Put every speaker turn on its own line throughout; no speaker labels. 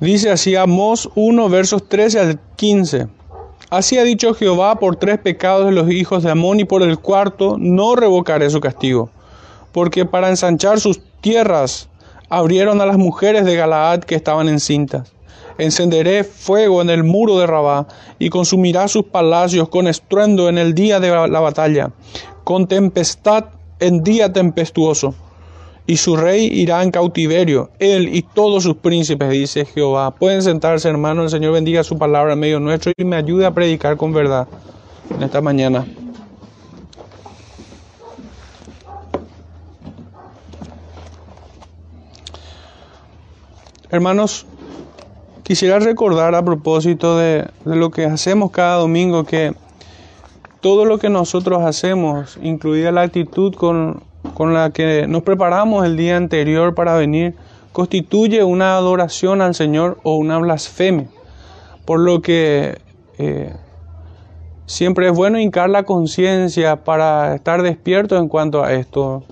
Dice así Amós 1, versos 13 al 15. Así ha dicho Jehová por tres pecados de los hijos de Amón y por el cuarto no revocaré su castigo, porque para ensanchar sus tierras abrieron a las mujeres de Galaad que estaban encintas. Encenderé fuego en el muro de Rabá y consumirá sus palacios con estruendo en el día de la batalla, con tempestad en día tempestuoso y su rey irá en cautiverio, él y todos sus príncipes, dice Jehová. Pueden sentarse, hermano, el Señor bendiga su palabra en medio nuestro y me ayude a predicar con verdad en esta mañana. Hermanos, quisiera recordar a propósito de, de lo que hacemos cada domingo que todo lo que nosotros hacemos, incluida la actitud con con la que nos preparamos el día anterior para venir constituye una adoración al Señor o una blasfemia. Por lo que eh, siempre es bueno hincar la conciencia para estar despierto en cuanto a esto,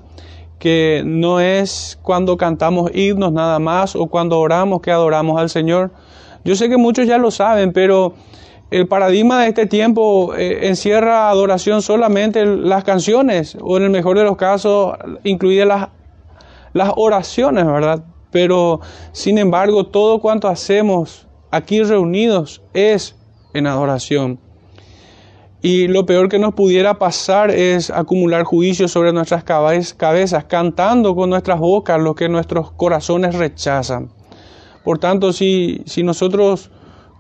que no es cuando cantamos himnos nada más o cuando oramos que adoramos al Señor. Yo sé que muchos ya lo saben, pero el paradigma de este tiempo eh, encierra adoración solamente las canciones, o en el mejor de los casos, incluidas las, las oraciones, ¿verdad? Pero, sin embargo, todo cuanto hacemos aquí reunidos es en adoración. Y lo peor que nos pudiera pasar es acumular juicios sobre nuestras cabezas, cantando con nuestras bocas lo que nuestros corazones rechazan. Por tanto, si, si nosotros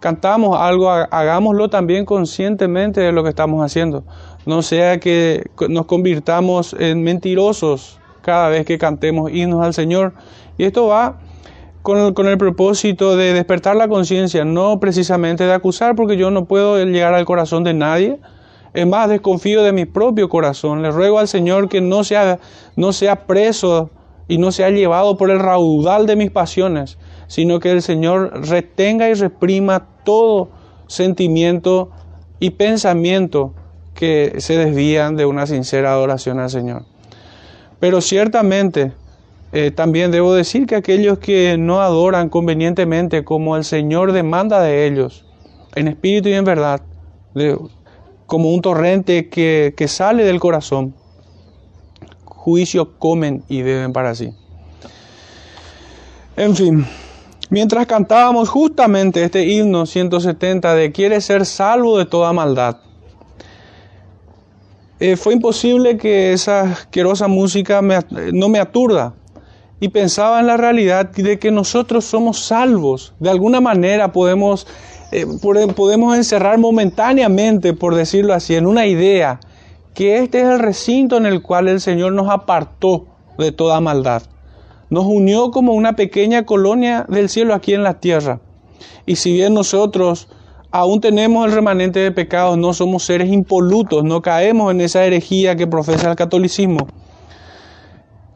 cantamos algo, hagámoslo también conscientemente de lo que estamos haciendo. No sea que nos convirtamos en mentirosos cada vez que cantemos himnos al Señor. Y esto va con el, con el propósito de despertar la conciencia, no precisamente de acusar, porque yo no puedo llegar al corazón de nadie. Es más, desconfío de mi propio corazón. Le ruego al Señor que no sea, no sea preso y no sea llevado por el raudal de mis pasiones, sino que el Señor retenga y reprima todo sentimiento y pensamiento que se desvían de una sincera adoración al Señor. Pero ciertamente eh, también debo decir que aquellos que no adoran convenientemente como el Señor demanda de ellos, en espíritu y en verdad, como un torrente que, que sale del corazón, juicio comen y beben para sí. En fin, Mientras cantábamos justamente este himno 170 de Quiere ser salvo de toda maldad, eh, fue imposible que esa asquerosa música no me aturda. Y pensaba en la realidad de que nosotros somos salvos. De alguna manera podemos, eh, podemos encerrar momentáneamente, por decirlo así, en una idea que este es el recinto en el cual el Señor nos apartó de toda maldad nos unió como una pequeña colonia del cielo aquí en la tierra. Y si bien nosotros aún tenemos el remanente de pecados, no somos seres impolutos, no caemos en esa herejía que profesa el catolicismo.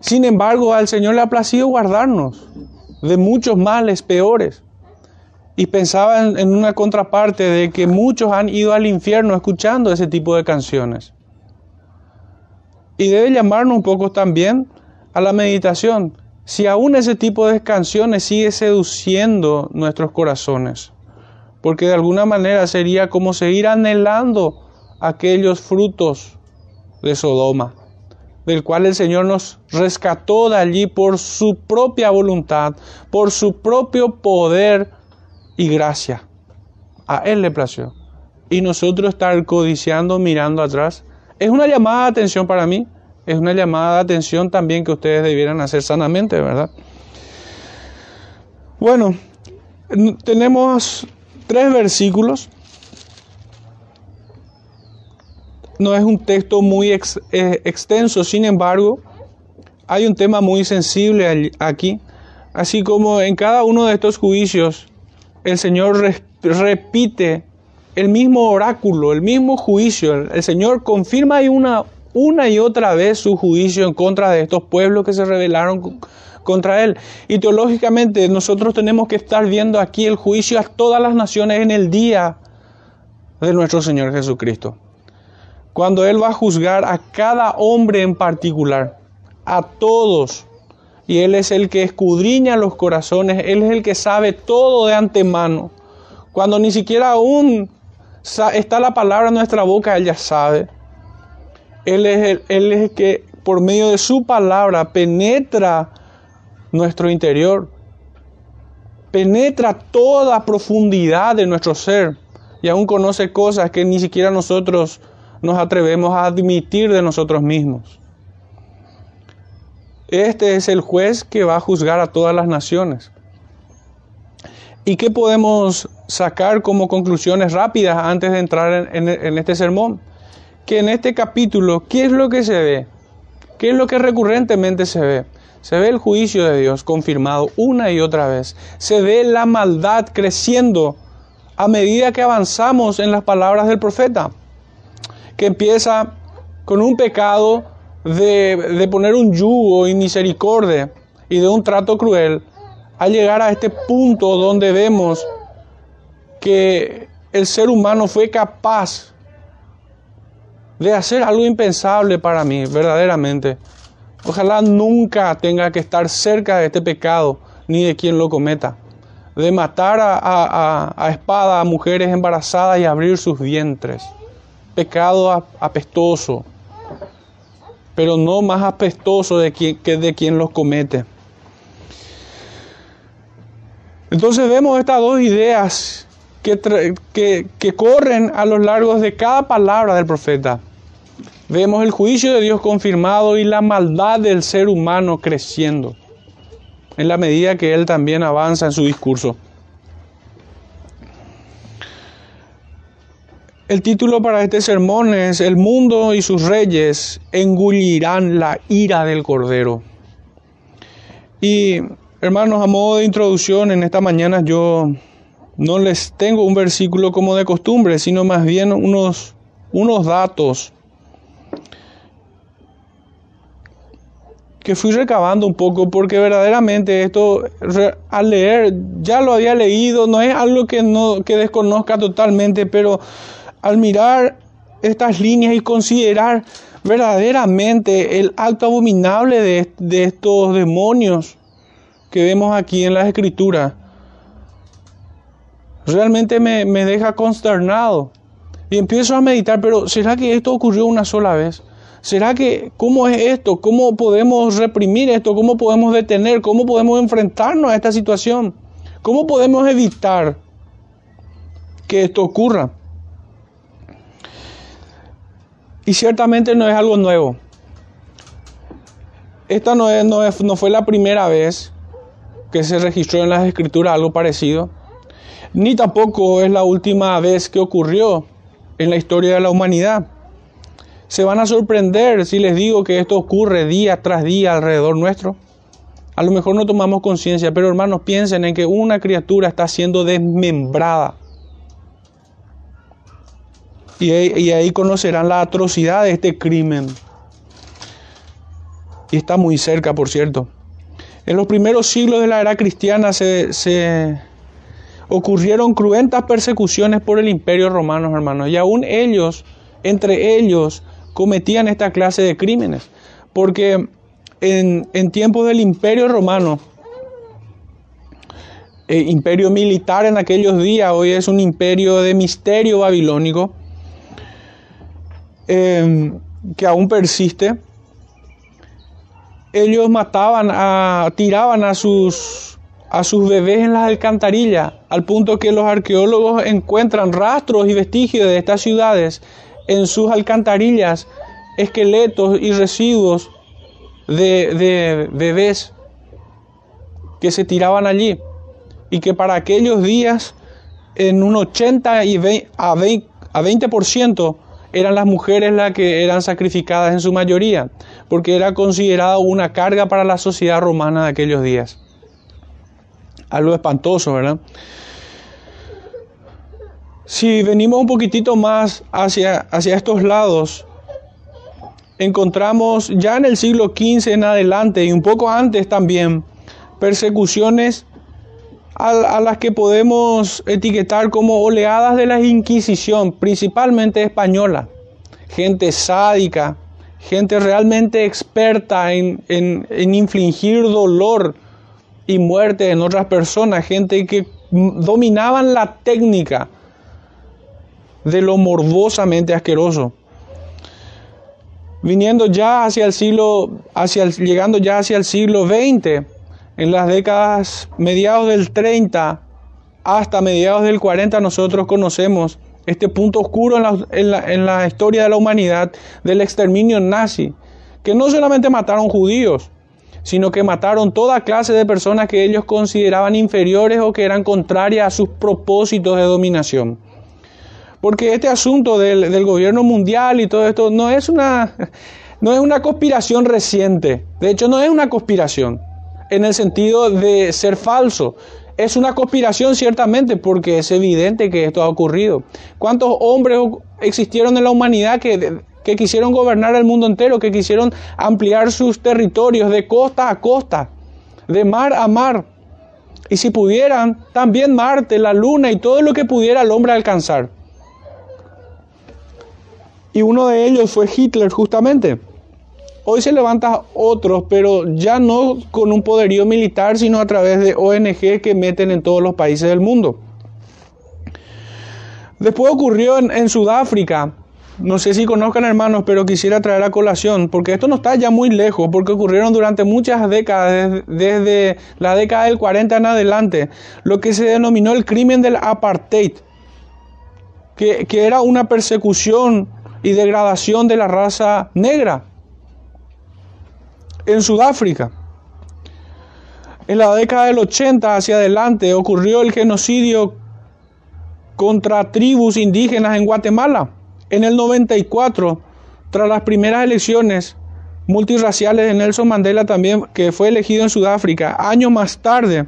Sin embargo, al Señor le ha placido guardarnos de muchos males peores. Y pensaba en, una contraparte de que muchos han ido al infierno escuchando ese tipo de canciones. Y debe llamarnos un poco también a la meditación si aún ese tipo de canciones sigue seduciendo nuestros corazones, porque de alguna manera sería como seguir anhelando aquellos frutos de Sodoma, del cual el Señor nos rescató de allí por su propia voluntad, por su propio poder y gracia. A Él le plació. Y nosotros estar codiciando, mirando atrás, es una llamada de atención para mí es una llamada de atención también que ustedes debieran hacer sanamente, ¿verdad? Bueno, tenemos tres versículos. No es un texto muy eh, extenso, sin embargo, hay un tema muy sensible aquí. Así como en cada uno de estos juicios, el Señor repite el mismo oráculo, el mismo juicio. El Señor confirma ahí una, una y otra vez su juicio en contra de estos pueblos que se rebelaron contra él. Y teológicamente nosotros tenemos que estar viendo aquí el juicio a todas las naciones en el día de nuestro Señor Jesucristo. Cuando Él va a juzgar a cada hombre en particular, a todos, y Él es el que escudriña los corazones, Él es el que sabe todo de antemano. Cuando ni siquiera aún está la palabra en nuestra boca, Él ya sabe. Él es el, que por medio de su palabra penetra nuestro interior, penetra toda profundidad de nuestro ser y aún conoce cosas que ni siquiera nosotros nos atrevemos a admitir de nosotros mismos. Este es el juez que va a juzgar a todas las naciones. ¿Y qué podemos sacar como conclusiones rápidas antes de entrar en, este sermón? Que en este capítulo, ¿qué es lo que se ve? ¿Qué es lo que recurrentemente se ve? Se ve el juicio de Dios confirmado una y otra vez. Se ve la maldad creciendo a medida que avanzamos en las palabras del profeta, que empieza con un pecado de, poner un yugo y misericordia y de un trato cruel, a llegar a este punto donde vemos que el ser humano fue capaz de hacer algo impensable para mí, verdaderamente. Ojalá nunca tenga que estar cerca de este pecado, ni de quien lo cometa. De matar a, a espada a mujeres embarazadas y abrir sus vientres. Pecado apestoso pero no más apestoso de quien, que de quien los comete. Entonces vemos estas dos ideas que, que, corren a lo largo de cada palabra del profeta. Vemos el juicio de Dios confirmado y la maldad del ser humano creciendo en la medida que él también avanza en su discurso. El título para este sermón es El mundo y sus reyes engullirán la ira del Cordero. Y hermanos, a modo de introducción, en esta mañana yo no les tengo un versículo como de costumbre, sino más bien unos, unos datos que fui recabando un poco porque verdaderamente esto al leer ya lo había leído, no es algo que no que desconozca totalmente, pero al mirar estas líneas y considerar verdaderamente el acto abominable de, estos demonios que vemos aquí en las escrituras, realmente me, me deja consternado. Y empiezo a meditar, pero ¿será que esto ocurrió una sola vez? ¿Será que cómo es esto? ¿Cómo podemos reprimir esto? ¿Cómo podemos detener? ¿Cómo podemos enfrentarnos a esta situación? ¿Cómo podemos evitar que esto ocurra? Y ciertamente no es algo nuevo. Esta no, es, no, no fue la primera vez que se registró en las escrituras algo parecido, ni tampoco es la última vez que ocurrió en la historia de la humanidad. Se van a sorprender si les digo que esto ocurre día tras día alrededor nuestro. A lo mejor no tomamos conciencia, pero hermanos, piensen en que una criatura está siendo desmembrada y, ahí conocerán la atrocidad de este crimen. Y está muy cerca, por cierto. En los primeros siglos de la era cristiana se, se, ocurrieron cruentas persecuciones por el imperio romano, hermanos. Y aún ellos, entre ellos, cometían esta clase de crímenes. Porque en, en tiempos del imperio romano, eh, imperio militar en aquellos días, hoy es un imperio de misterio babilónico, Em, que aún persiste, ellos mataban, a, tiraban a sus, a sus bebés en las alcantarillas, al punto que los arqueólogos encuentran rastros y vestigios de estas ciudades en sus alcantarillas, esqueletos y residuos de, bebés que se tiraban allí y que para aquellos días en un 80 y a 20%, a 20% eran las mujeres las que eran sacrificadas en su mayoría, porque era considerada una carga para la sociedad romana de aquellos días. Algo espantoso, ¿verdad? Si venimos un poquitito más hacia, hacia estos lados, encontramos ya en el siglo XV en adelante y un poco antes también persecuciones a, las que podemos etiquetar como oleadas de la Inquisición, principalmente española. Gente sádica gente realmente experta en, en infligir dolor y muerte en otras personas, gente que dominaban la técnica de lo morbosamente asqueroso. Viniendo ya hacia el siglo, hacia llegando ya hacia el siglo XX, en las décadas mediados del 30 hasta mediados del 40 nosotros conocemos este punto oscuro en la, en, la, en la, historia de la humanidad del exterminio nazi, que no solamente mataron judíos, sino que mataron toda clase de personas que ellos consideraban inferiores o que eran contrarias a sus propósitos de dominación. Porque este asunto del, gobierno mundial y todo esto no es, una, no es una conspiración reciente, de hecho no es una conspiración en el sentido de ser falso, es una conspiración ciertamente porque es evidente que esto ha ocurrido. ¿Cuántos hombres existieron en la humanidad que, que quisieron gobernar el mundo entero, que quisieron ampliar sus territorios de costa a costa, de mar a mar? Y si pudieran, también Marte, la Luna y todo lo que pudiera el hombre alcanzar. Y uno de ellos fue Hitler justamente. Hoy se levantan otros, pero ya no con un poderío militar, sino a través de ONG que meten en todos los países del mundo. Después ocurrió en, Sudáfrica, no sé si conozcan hermanos, pero quisiera traer a colación, porque esto no está ya muy lejos, porque ocurrieron durante muchas décadas, desde, la década del 40 en adelante, lo que se denominó el crimen del apartheid, que, que era una persecución y degradación de la raza negra en Sudáfrica. En la década del 80 hacia adelante ocurrió el genocidio contra tribus indígenas en Guatemala. En el 94, tras las primeras elecciones multirraciales de Nelson Mandela también, que fue elegido en Sudáfrica, años más tarde,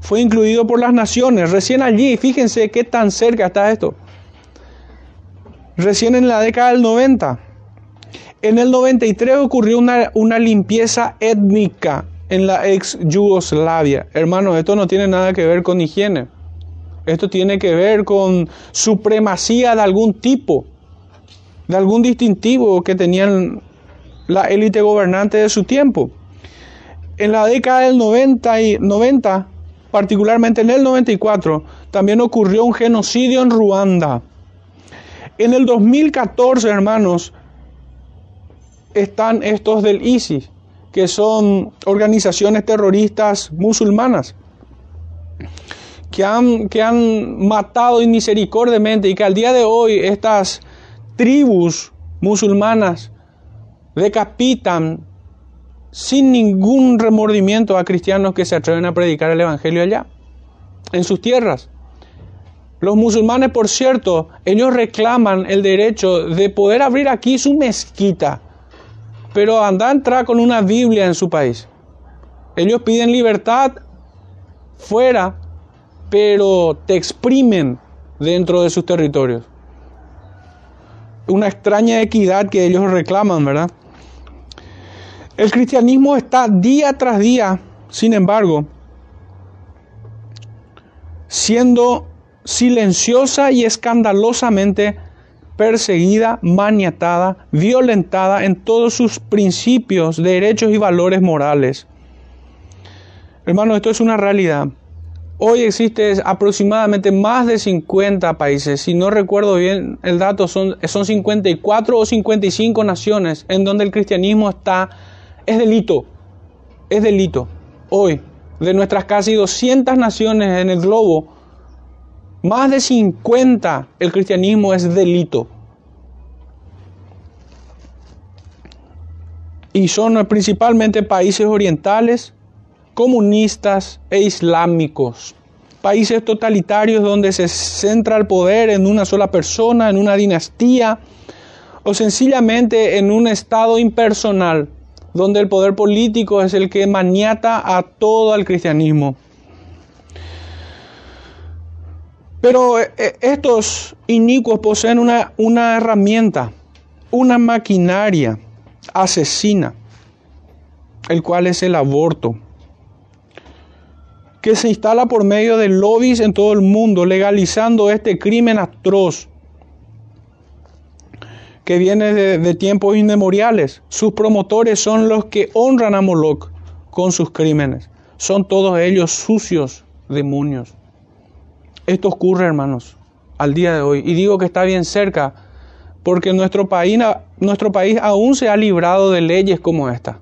fue incluido por las naciones. Recién allí, fíjense qué tan cerca está esto. Recién en la década del 90 en el 93 ocurrió una, una limpieza étnica en la ex Yugoslavia. Hermano, esto no tiene nada que ver con higiene. Esto tiene que ver con supremacía de algún tipo, de algún distintivo que tenían la élite gobernante de su tiempo. En la década del 90, y 90, particularmente en el 94, también ocurrió un genocidio en Ruanda. En el 2014, hermanos, están estos del ISIS, que son organizaciones terroristas musulmanas, que han, que han matado inmisericordiamente y que al día de hoy estas tribus musulmanas decapitan sin ningún remordimiento a cristianos que se atreven a predicar el Evangelio allá, en sus tierras. Los musulmanes, por cierto, ellos reclaman el derecho de poder abrir aquí su mezquita pero anda a entrar con una Biblia en su país. Ellos piden libertad fuera, pero te exprimen dentro de sus territorios. Una extraña equidad que ellos reclaman, ¿verdad? El cristianismo está día tras día, sin embargo, siendo silenciosa y escandalosamente perseguida, maniatada, violentada en todos sus principios, derechos y valores morales. Hermano, esto es una realidad. Hoy existe aproximadamente más de 50 países, si no recuerdo bien el dato, son, son 54 o 55 naciones en donde el cristianismo está, es delito, es delito. Hoy, de nuestras casi 200 naciones en el globo, más de 50 el cristianismo es delito. Y son principalmente países orientales, comunistas e islámicos. Países totalitarios donde se centra el poder en una sola persona, en una dinastía, o sencillamente en un estado impersonal, donde el poder político es el que maniata a todo el cristianismo. Pero eh, eh, estos inicuos poseen una, una herramienta, una maquinaria asesina, el cual es el aborto, que se instala por medio de lobbies en todo el mundo, legalizando este crimen atroz, que viene de, tiempos inmemoriales. Sus promotores son los que honran a Moloch con sus crímenes. Son todos ellos sucios demonios. Esto ocurre, hermanos, al día de hoy. Y digo que está bien cerca, porque nuestro país, nuestro país aún se ha librado de leyes como esta.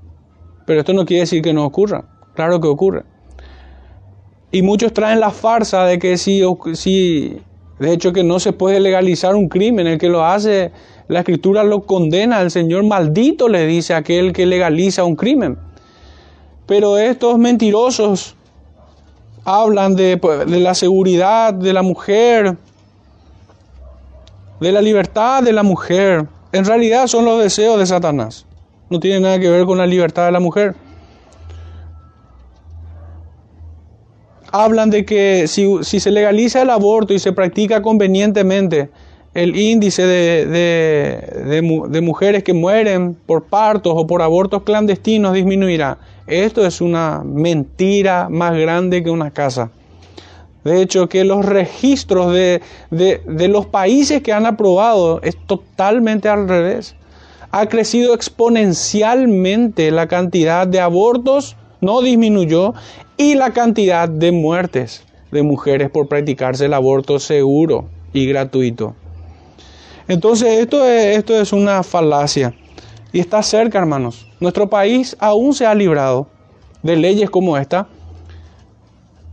Pero esto no quiere decir que no ocurra. Claro que ocurre. Y muchos traen la farsa de que si, si, de hecho que no se puede legalizar un crimen, el que lo hace, la escritura lo condena, el Señor maldito le dice a aquel que legaliza un crimen. Pero estos mentirosos hablan de, pues, de la seguridad de la mujer, de la libertad de la mujer. En realidad son los deseos de Satanás. No tiene nada que ver con la libertad de la mujer. hablan de que si, se legaliza el aborto y se practica convenientemente, el índice de, mujeres que mueren por partos o por abortos clandestinos disminuirá. Esto es una mentira más grande que una casa. De hecho, que los registros de, de, los países que han aprobado es totalmente al revés. Ha crecido exponencialmente la cantidad de abortos, no disminuyó, y la cantidad de muertes de mujeres por practicarse el aborto seguro y gratuito. Entonces esto es, esto es una falacia y está cerca, hermanos. Nuestro país aún se ha librado de leyes como esta,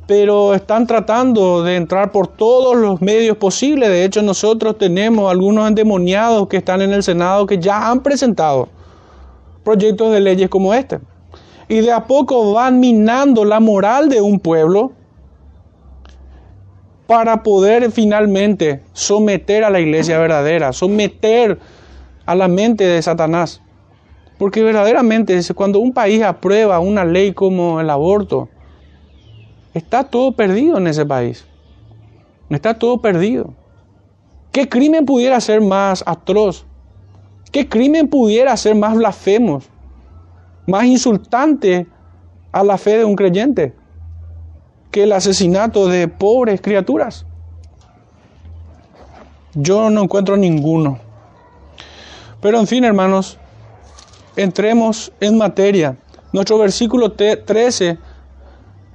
pero están tratando de entrar por todos los medios posibles. De hecho, nosotros tenemos algunos endemoniados que están en el Senado que ya han presentado proyectos de leyes como este y de a poco van minando la moral de un pueblo para poder finalmente someter a la iglesia verdadera, someter a la mente de Satanás. Porque verdaderamente cuando un país aprueba una ley como el aborto, está todo perdido en ese país. Está todo perdido. ¿Qué crimen pudiera ser más atroz? ¿Qué crimen pudiera ser más blasfemo? más insultante a la fe de un creyente que el asesinato de pobres criaturas. Yo no encuentro ninguno. Pero en fin, hermanos, entremos en materia. Nuestro versículo 13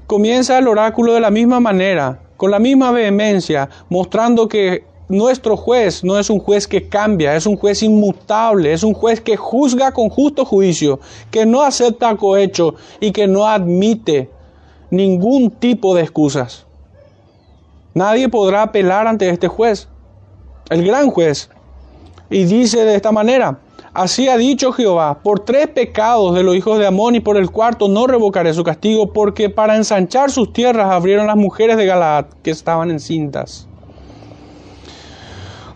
comienza el oráculo de la misma manera, con la misma vehemencia, mostrando que nuestro juez no es un juez que cambia, es un juez inmutable, es un juez que juzga con justo juicio, que no acepta cohecho y que no admite ningún tipo de excusas. Nadie podrá apelar ante este juez, el gran juez. Y dice de esta manera, así ha dicho Jehová, por tres pecados de los hijos de Amón y por el cuarto no revocaré su castigo, porque para ensanchar sus tierras abrieron las mujeres de Galaad que estaban encintas.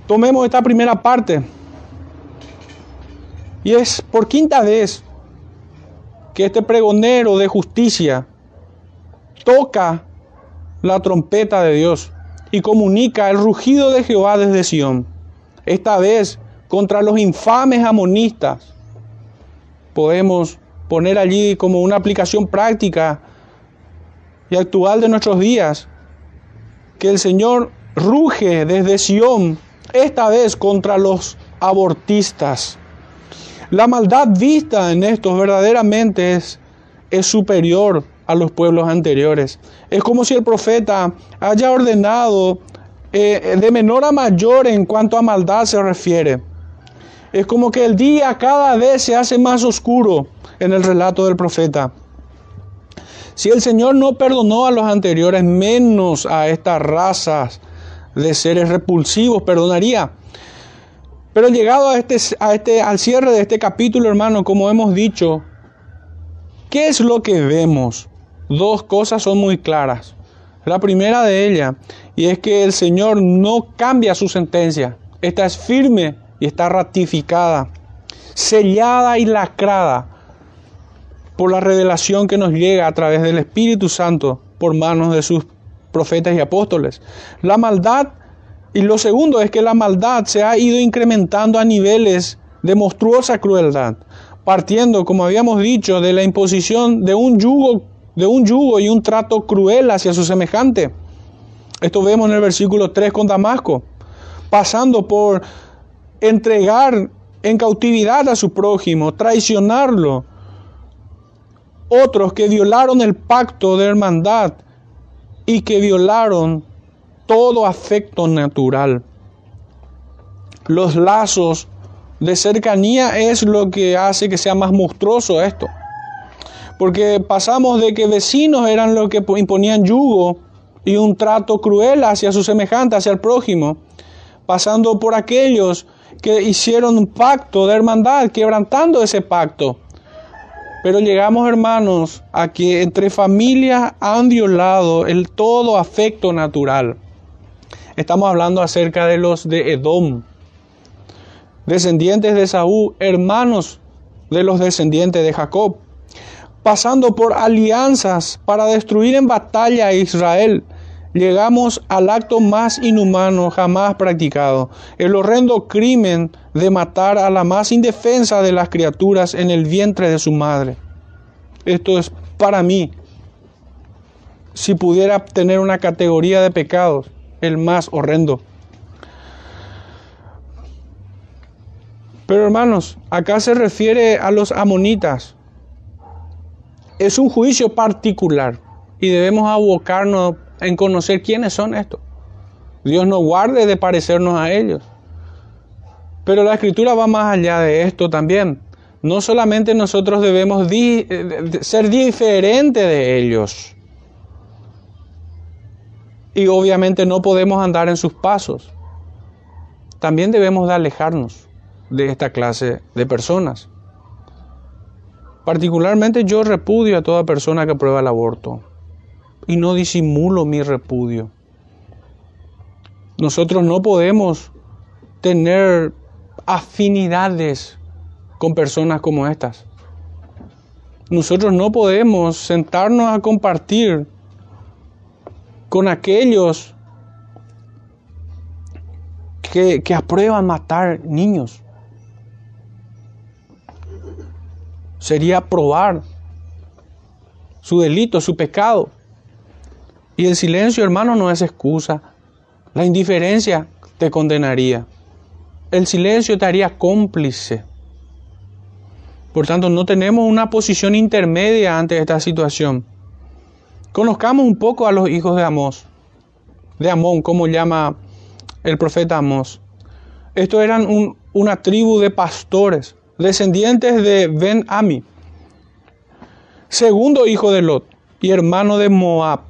Tomemos esta primera parte. Y es por quinta vez que este pregonero de justicia toca la trompeta de Dios y comunica el rugido de Jehová desde Sión. Esta vez contra los infames amonistas. Podemos poner allí como una aplicación práctica y actual de nuestros días que el Señor ruge desde Sión esta vez contra los abortistas. La maldad vista en estos verdaderamente es, es superior a los pueblos anteriores. Es como si el profeta haya ordenado eh, de menor a mayor en cuanto a maldad se refiere. Es como que el día cada vez se hace más oscuro en el relato del profeta. Si el Señor no perdonó a los anteriores, menos a estas razas de seres repulsivos, perdonaría. Pero llegado a este, a este, al cierre de este capítulo, hermano, como hemos dicho, ¿qué es lo que vemos? Dos cosas son muy claras. La primera de ellas, y es que el Señor no cambia su sentencia. Esta es firme y está ratificada, sellada y lacrada por la revelación que nos llega a través del Espíritu Santo por manos de sus profetas y apóstoles. La maldad, y lo segundo es que la maldad se ha ido incrementando a niveles de monstruosa crueldad, partiendo, como habíamos dicho, de la imposición de un yugo, de un yugo y un trato cruel hacia su semejante. Esto vemos en el versículo 3 con Damasco, pasando por entregar en cautividad a su prójimo, traicionarlo. Otros que violaron el pacto de hermandad y que violaron todo afecto natural. Los lazos de cercanía es lo que hace que sea más monstruoso esto. Porque pasamos de que vecinos eran los que imponían yugo y un trato cruel hacia su semejante, hacia el prójimo, pasando por aquellos que hicieron un pacto de hermandad, quebrantando ese pacto. Pero llegamos, hermanos, a que entre familias han violado el todo afecto natural. Estamos hablando acerca de los de Edom, descendientes de Saúl, hermanos de los descendientes de Jacob, pasando por alianzas para destruir en batalla a Israel llegamos al acto más inhumano jamás practicado, el horrendo crimen de matar a la más indefensa de las criaturas en el vientre de su madre. Esto es para mí, si pudiera tener una categoría de pecados, el más horrendo. Pero hermanos, acá se refiere a los amonitas. Es un juicio particular y debemos abocarnos en conocer quiénes son estos. Dios nos guarde de parecernos a ellos. Pero la escritura va más allá de esto también. No solamente nosotros debemos eh, ser diferentes de ellos. Y obviamente no podemos andar en sus pasos. También debemos de alejarnos de esta clase de personas. Particularmente yo repudio a toda persona que prueba el aborto y no disimulo mi repudio. Nosotros no podemos tener afinidades con personas como estas. Nosotros no podemos sentarnos a compartir con aquellos que, aprueban matar niños. Sería probar su delito, su pecado. Y el silencio, hermano, no es excusa. La indiferencia te condenaría. El silencio te haría cómplice. Por tanto, no tenemos una posición intermedia ante esta situación. Conozcamos un poco a los hijos de Amós, de Amón, como llama el profeta Amós. Estos eran una tribu de pastores, descendientes de Ben Ami, segundo hijo de Lot y hermano de Moab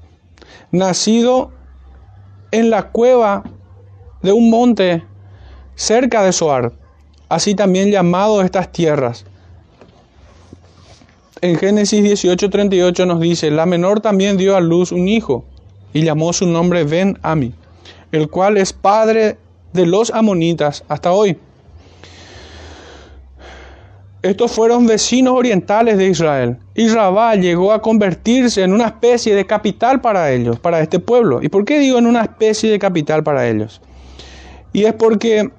nacido en la cueva de un monte cerca de Soar, así también llamado estas tierras. En Génesis 18:38 nos dice, la menor también dio a luz un hijo y llamó su nombre Ben Ami, el cual es padre de los amonitas hasta hoy. Estos fueron vecinos orientales de Israel. Y Rabá llegó a convertirse en una especie de capital para ellos, para este pueblo. ¿Y por qué digo en una especie de capital para ellos? Y es porque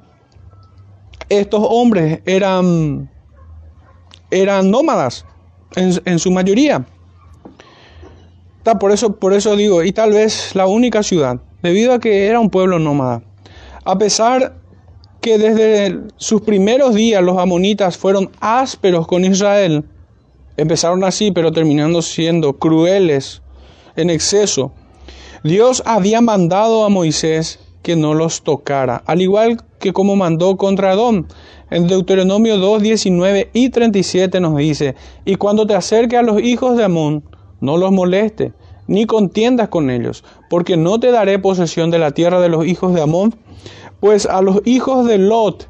estos hombres eran, eran nómadas en, su mayoría. Por eso, por eso digo, y tal vez la única ciudad, debido a que era un pueblo nómada. A pesar que desde sus primeros días los amonitas fueron ásperos con Israel. Empezaron así, pero terminando siendo crueles en exceso. Dios había mandado a Moisés que no los tocara, al igual que como mandó contra Adón. En Deuteronomio 2, 19 y 37 nos dice, y cuando te acerques a los hijos de Amón, no los moleste, ni contiendas con ellos, porque no te daré posesión de la tierra de los hijos de Amón, pues a los hijos de Lot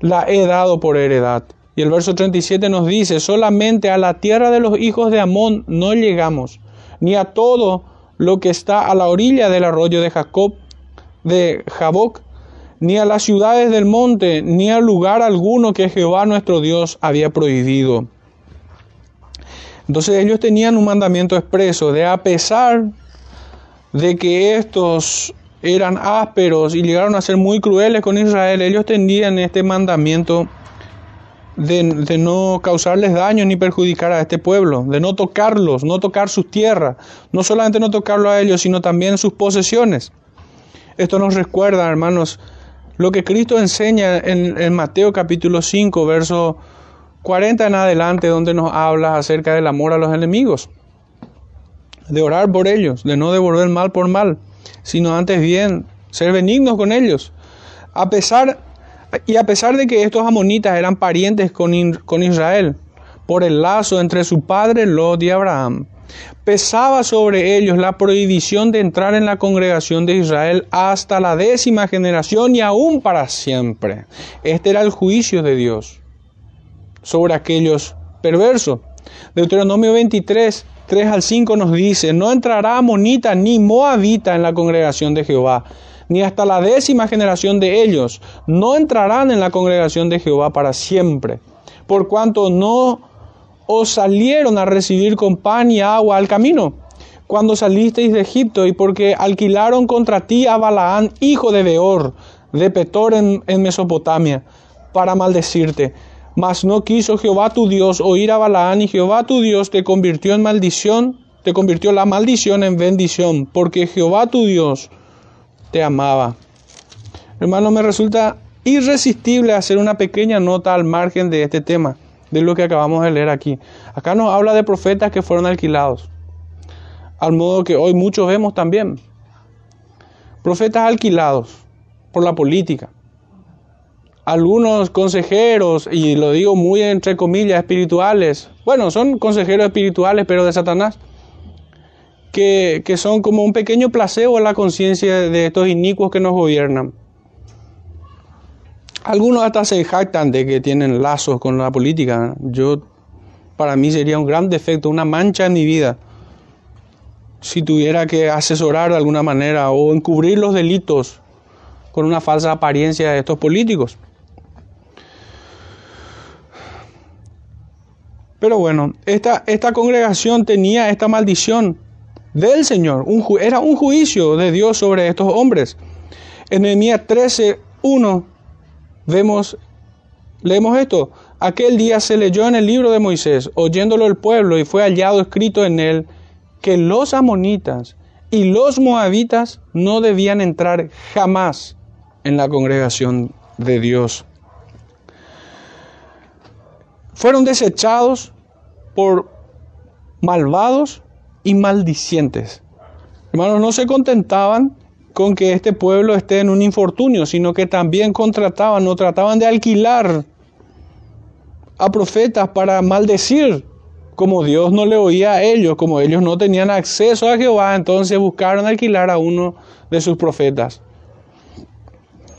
la he dado por heredad. Y el verso 37 nos dice, solamente a la tierra de los hijos de Amón no llegamos, ni a todo lo que está a la orilla del arroyo de Jacob, de Jaboc, ni a las ciudades del monte, ni a lugar alguno que Jehová nuestro Dios había prohibido. Entonces ellos tenían un mandamiento expreso de a pesar de que estos eran ásperos y llegaron a ser muy crueles con Israel, ellos tenían este mandamiento de, no causarles daño ni perjudicar a este pueblo, de no tocarlos, no tocar sus tierras, no solamente no tocarlo a ellos, sino también sus posesiones. Esto nos recuerda, hermanos, lo que Cristo enseña en, en Mateo capítulo 5, verso 40 en adelante, donde nos habla acerca del amor a los enemigos, de orar por ellos, de no devolver mal por mal, sino antes bien ser benignos con ellos. A pesar, y a pesar de que estos amonitas eran parientes con, con Israel, por el lazo entre su padre Lot y Abraham, pesaba sobre ellos la prohibición de entrar en la congregación de Israel hasta la décima generación y aún para siempre. Este era el juicio de Dios sobre aquellos perversos. Deuteronomio 23, 3 al 5 nos dice, no entrará monita ni moabita en la congregación de Jehová, ni hasta la décima generación de ellos, no entrarán en la congregación de Jehová para siempre, por cuanto no os salieron a recibir con pan y agua al camino, cuando salisteis de Egipto, y porque alquilaron contra ti a Balaán, hijo de Beor, de Petor en, en Mesopotamia, para maldecirte. Mas no quiso Jehová tu Dios oír a Balaán, y Jehová tu Dios te convirtió en maldición, te convirtió la maldición en bendición, porque Jehová tu Dios te amaba. Hermano, me resulta irresistible hacer una pequeña nota al margen de este tema de lo que acabamos de leer aquí. Acá nos habla de profetas que fueron alquilados, al modo que hoy muchos vemos también. Profetas alquilados por la política. Algunos consejeros, y lo digo muy entre comillas, espirituales, bueno, son consejeros espirituales, pero de Satanás, que, que son como un pequeño placebo en la conciencia de estos inicuos que nos gobiernan. Algunos hasta se jactan de que tienen lazos con la política. Yo, para mí sería un gran defecto, una mancha en mi vida, si tuviera que asesorar de alguna manera o encubrir los delitos con una falsa apariencia de estos políticos. Pero bueno, esta, esta congregación tenía esta maldición del Señor. Era un juicio de Dios sobre estos hombres. En Nehemías 13, 1 vemos, leemos esto. Aquel día se leyó en el libro de Moisés, oyéndolo el pueblo, y fue hallado escrito en él que los amonitas y los moabitas no debían entrar jamás en la congregación de Dios. Fueron desechados por malvados y maldicientes. Hermanos, no se contentaban con que este pueblo esté en un infortunio, sino que también contrataban o trataban de alquilar a profetas para maldecir, como Dios no le oía a ellos, como ellos no tenían acceso a Jehová, entonces buscaron alquilar a uno de sus profetas.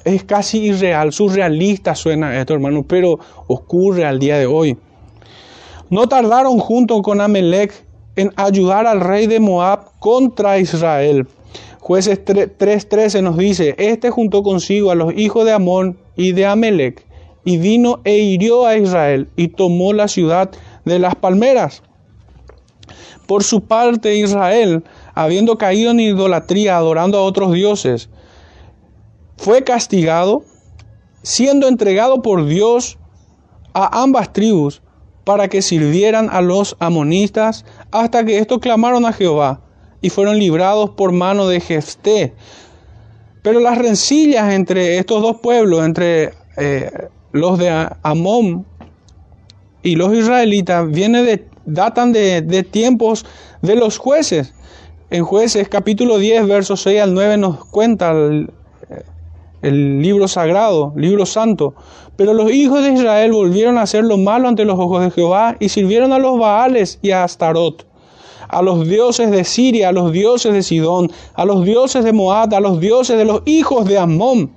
Es casi irreal, surrealista suena esto, hermano, pero ocurre al día de hoy. No tardaron junto con Amelec en ayudar al rey de Moab contra Israel. Jueces 3.13 nos dice, este juntó consigo a los hijos de Amón y de Amelec, y vino e hirió a Israel, y tomó la ciudad de las palmeras. Por su parte Israel, habiendo caído en idolatría, adorando a otros dioses, fue castigado, siendo entregado por Dios a ambas tribus para que sirvieran a los amonistas hasta que estos clamaron a Jehová y fueron librados por mano de Jefté. Pero las rencillas entre estos dos pueblos, entre eh, los de Amón y los israelitas, viene de, datan de, de tiempos de los jueces. En jueces capítulo 10, versos 6 al 9 nos cuenta el libro sagrado, libro santo. Pero los hijos de Israel volvieron a hacer lo malo ante los ojos de Jehová y sirvieron a los Baales y a Astarot a los dioses de Siria, a los dioses de Sidón, a los dioses de Moab, a los dioses de los hijos de Amón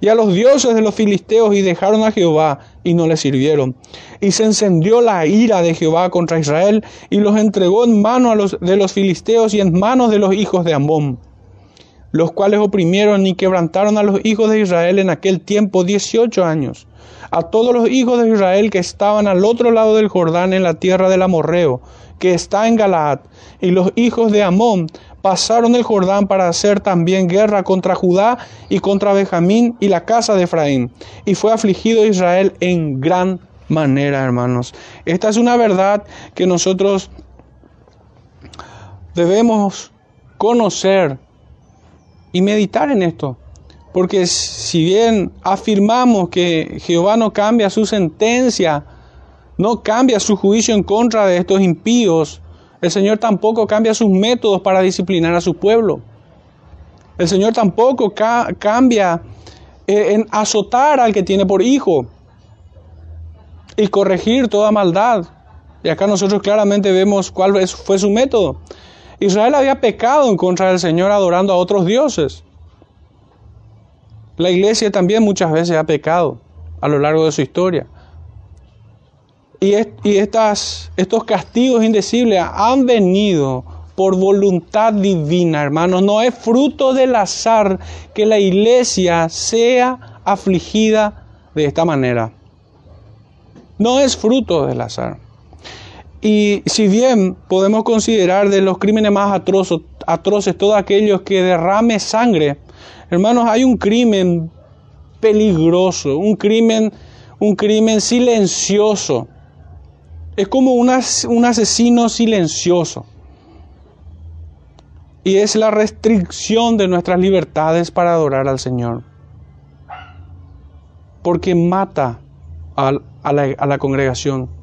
y a los dioses de los filisteos y dejaron a Jehová y no le sirvieron. Y se encendió la ira de Jehová contra Israel y los entregó en manos de los filisteos y en manos de los hijos de Amón, los cuales oprimieron y quebrantaron a los hijos de Israel en aquel tiempo dieciocho años. A todos los hijos de Israel que estaban al otro lado del Jordán en la tierra del Amorreo, que está en Galaad, y los hijos de Amón pasaron el Jordán para hacer también guerra contra Judá y contra Benjamín y la casa de Efraín. Y fue afligido Israel en gran manera, hermanos. Esta es una verdad que nosotros debemos conocer y meditar en esto. Porque si bien afirmamos que Jehová no cambia su sentencia, no cambia su juicio en contra de estos impíos, el Señor tampoco cambia sus métodos para disciplinar a su pueblo. El Señor tampoco cambia eh, en azotar al que tiene por hijo y corregir toda maldad. Y acá nosotros claramente vemos cuál fue su método. Israel había pecado en contra del Señor adorando a otros dioses. La iglesia también muchas veces ha pecado a lo largo de su historia. Y, estas, estos castigos indecibles han venido por voluntad divina, hermanos. No es fruto del azar que la iglesia sea afligida de esta manera. No es fruto del azar. Y si bien podemos considerar de los crímenes más atroces, todos aquellos que derrame sangre, hermanos, hay un crimen peligroso, un crimen, un crimen silencioso. Es como un asesino silencioso. Y es la restricción de nuestras libertades para adorar al Señor. Porque mata a la congregación.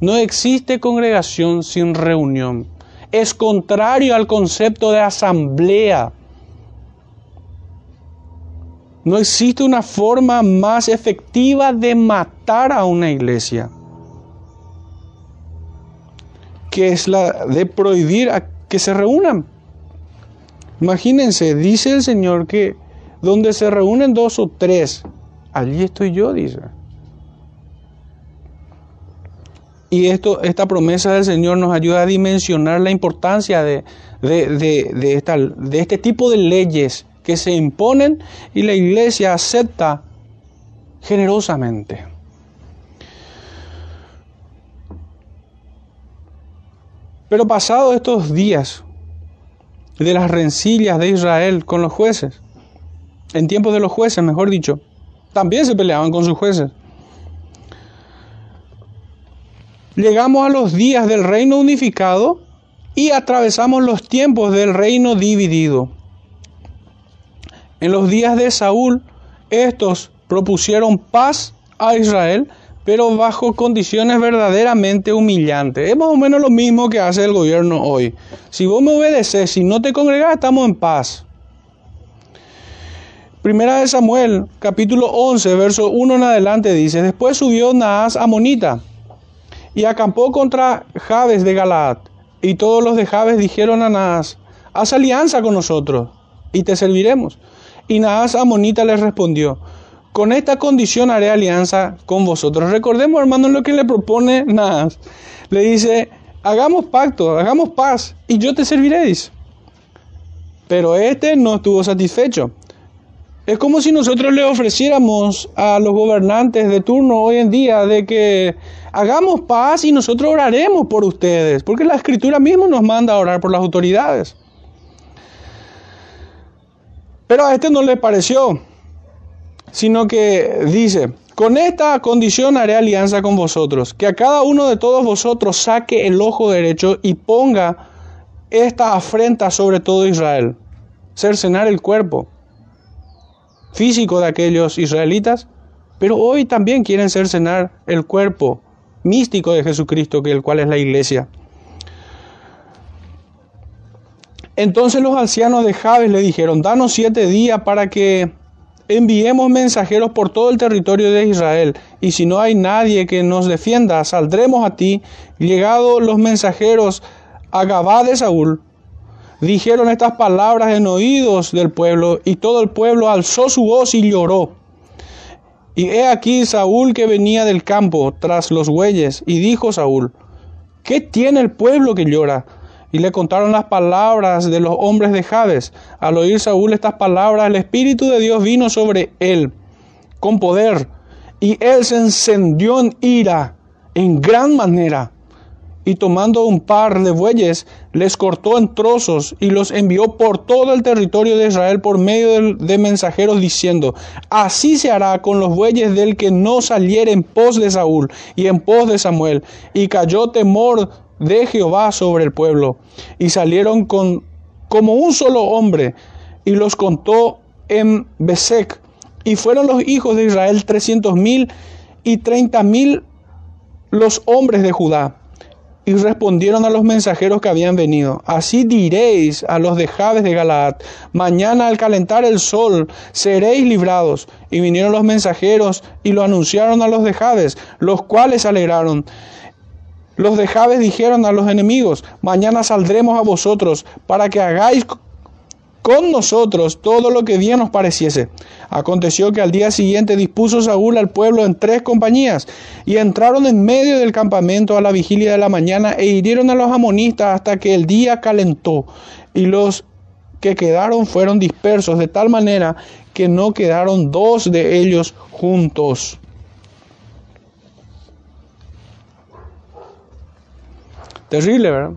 No existe congregación sin reunión. Es contrario al concepto de asamblea. No existe una forma más efectiva de matar a una iglesia que es la de prohibir que se reúnan. Imagínense, dice el Señor que donde se reúnen dos o tres, allí estoy yo, dice. Y esto, esta promesa del Señor nos ayuda a dimensionar la importancia de, de, esta, de este tipo de leyes que se imponen y la iglesia acepta generosamente. Pero pasados estos días de las rencillas de Israel con los jueces, en tiempos de los jueces, mejor dicho, también se peleaban con sus jueces. Llegamos a los días del reino unificado y atravesamos los tiempos del reino dividido. En los días de Saúl, estos propusieron paz a Israel, pero bajo condiciones verdaderamente humillantes. Es más o menos lo mismo que hace el gobierno hoy. Si vos me obedeces, si no te congregas, estamos en paz. Primera de Samuel, capítulo 11, verso 1 en adelante dice, después subió Naas Amonita y acampó contra Jabes de Galaad. Y todos los de Jabes dijeron a Naas, haz alianza con nosotros y te serviremos. Y Naas Amonita les respondió, con esta condición haré alianza con vosotros. Recordemos, hermanos, lo que le propone Naas. Le dice, hagamos pacto, hagamos paz y yo te serviréis. Pero este no estuvo satisfecho. Es como si nosotros le ofreciéramos a los gobernantes de turno hoy en día de que hagamos paz y nosotros oraremos por ustedes, porque la escritura misma nos manda a orar por las autoridades. Pero a este no le pareció, sino que dice, con esta condición haré alianza con vosotros, que a cada uno de todos vosotros saque el ojo derecho y ponga esta afrenta sobre todo Israel, cercenar el cuerpo físico de aquellos israelitas, pero hoy también quieren cercenar el cuerpo místico de Jesucristo, que el cual es la iglesia. Entonces los ancianos de Jabes le dijeron, danos siete días para que enviemos mensajeros por todo el territorio de Israel, y si no hay nadie que nos defienda, saldremos a ti. Llegados los mensajeros a Gabá de Saúl, dijeron estas palabras en oídos del pueblo, y todo el pueblo alzó su voz y lloró. Y he aquí Saúl que venía del campo tras los bueyes, y dijo Saúl, ¿qué tiene el pueblo que llora? Y le contaron las palabras de los hombres de Jabes. Al oír Saúl estas palabras, el Espíritu de Dios vino sobre él con poder, y él se encendió en ira en gran manera y tomando un par de bueyes, les cortó en trozos y los envió por todo el territorio de Israel por medio de, mensajeros diciendo, así se hará con los bueyes del que no saliera en pos de Saúl y en pos de Samuel. Y cayó temor de Jehová sobre el pueblo. Y salieron con, como un solo hombre y los contó en Besek. Y fueron los hijos de Israel trescientos mil y treinta mil los hombres de Judá. Y respondieron a los mensajeros que habían venido, así diréis a los de Jabes de Galaad, mañana al calentar el sol seréis librados. Y vinieron los mensajeros y lo anunciaron a los de Jabes, los cuales alegraron. Los de Jabes dijeron a los enemigos, mañana saldremos a vosotros para que hagáis con nosotros todo lo que bien nos pareciese. Aconteció que al día siguiente dispuso Saúl al pueblo en tres compañías y entraron en medio del campamento a la vigilia de la mañana e hirieron a los amonistas hasta que el día calentó y los que quedaron fueron dispersos de tal manera que no quedaron dos de ellos juntos. Terrible, ¿verdad?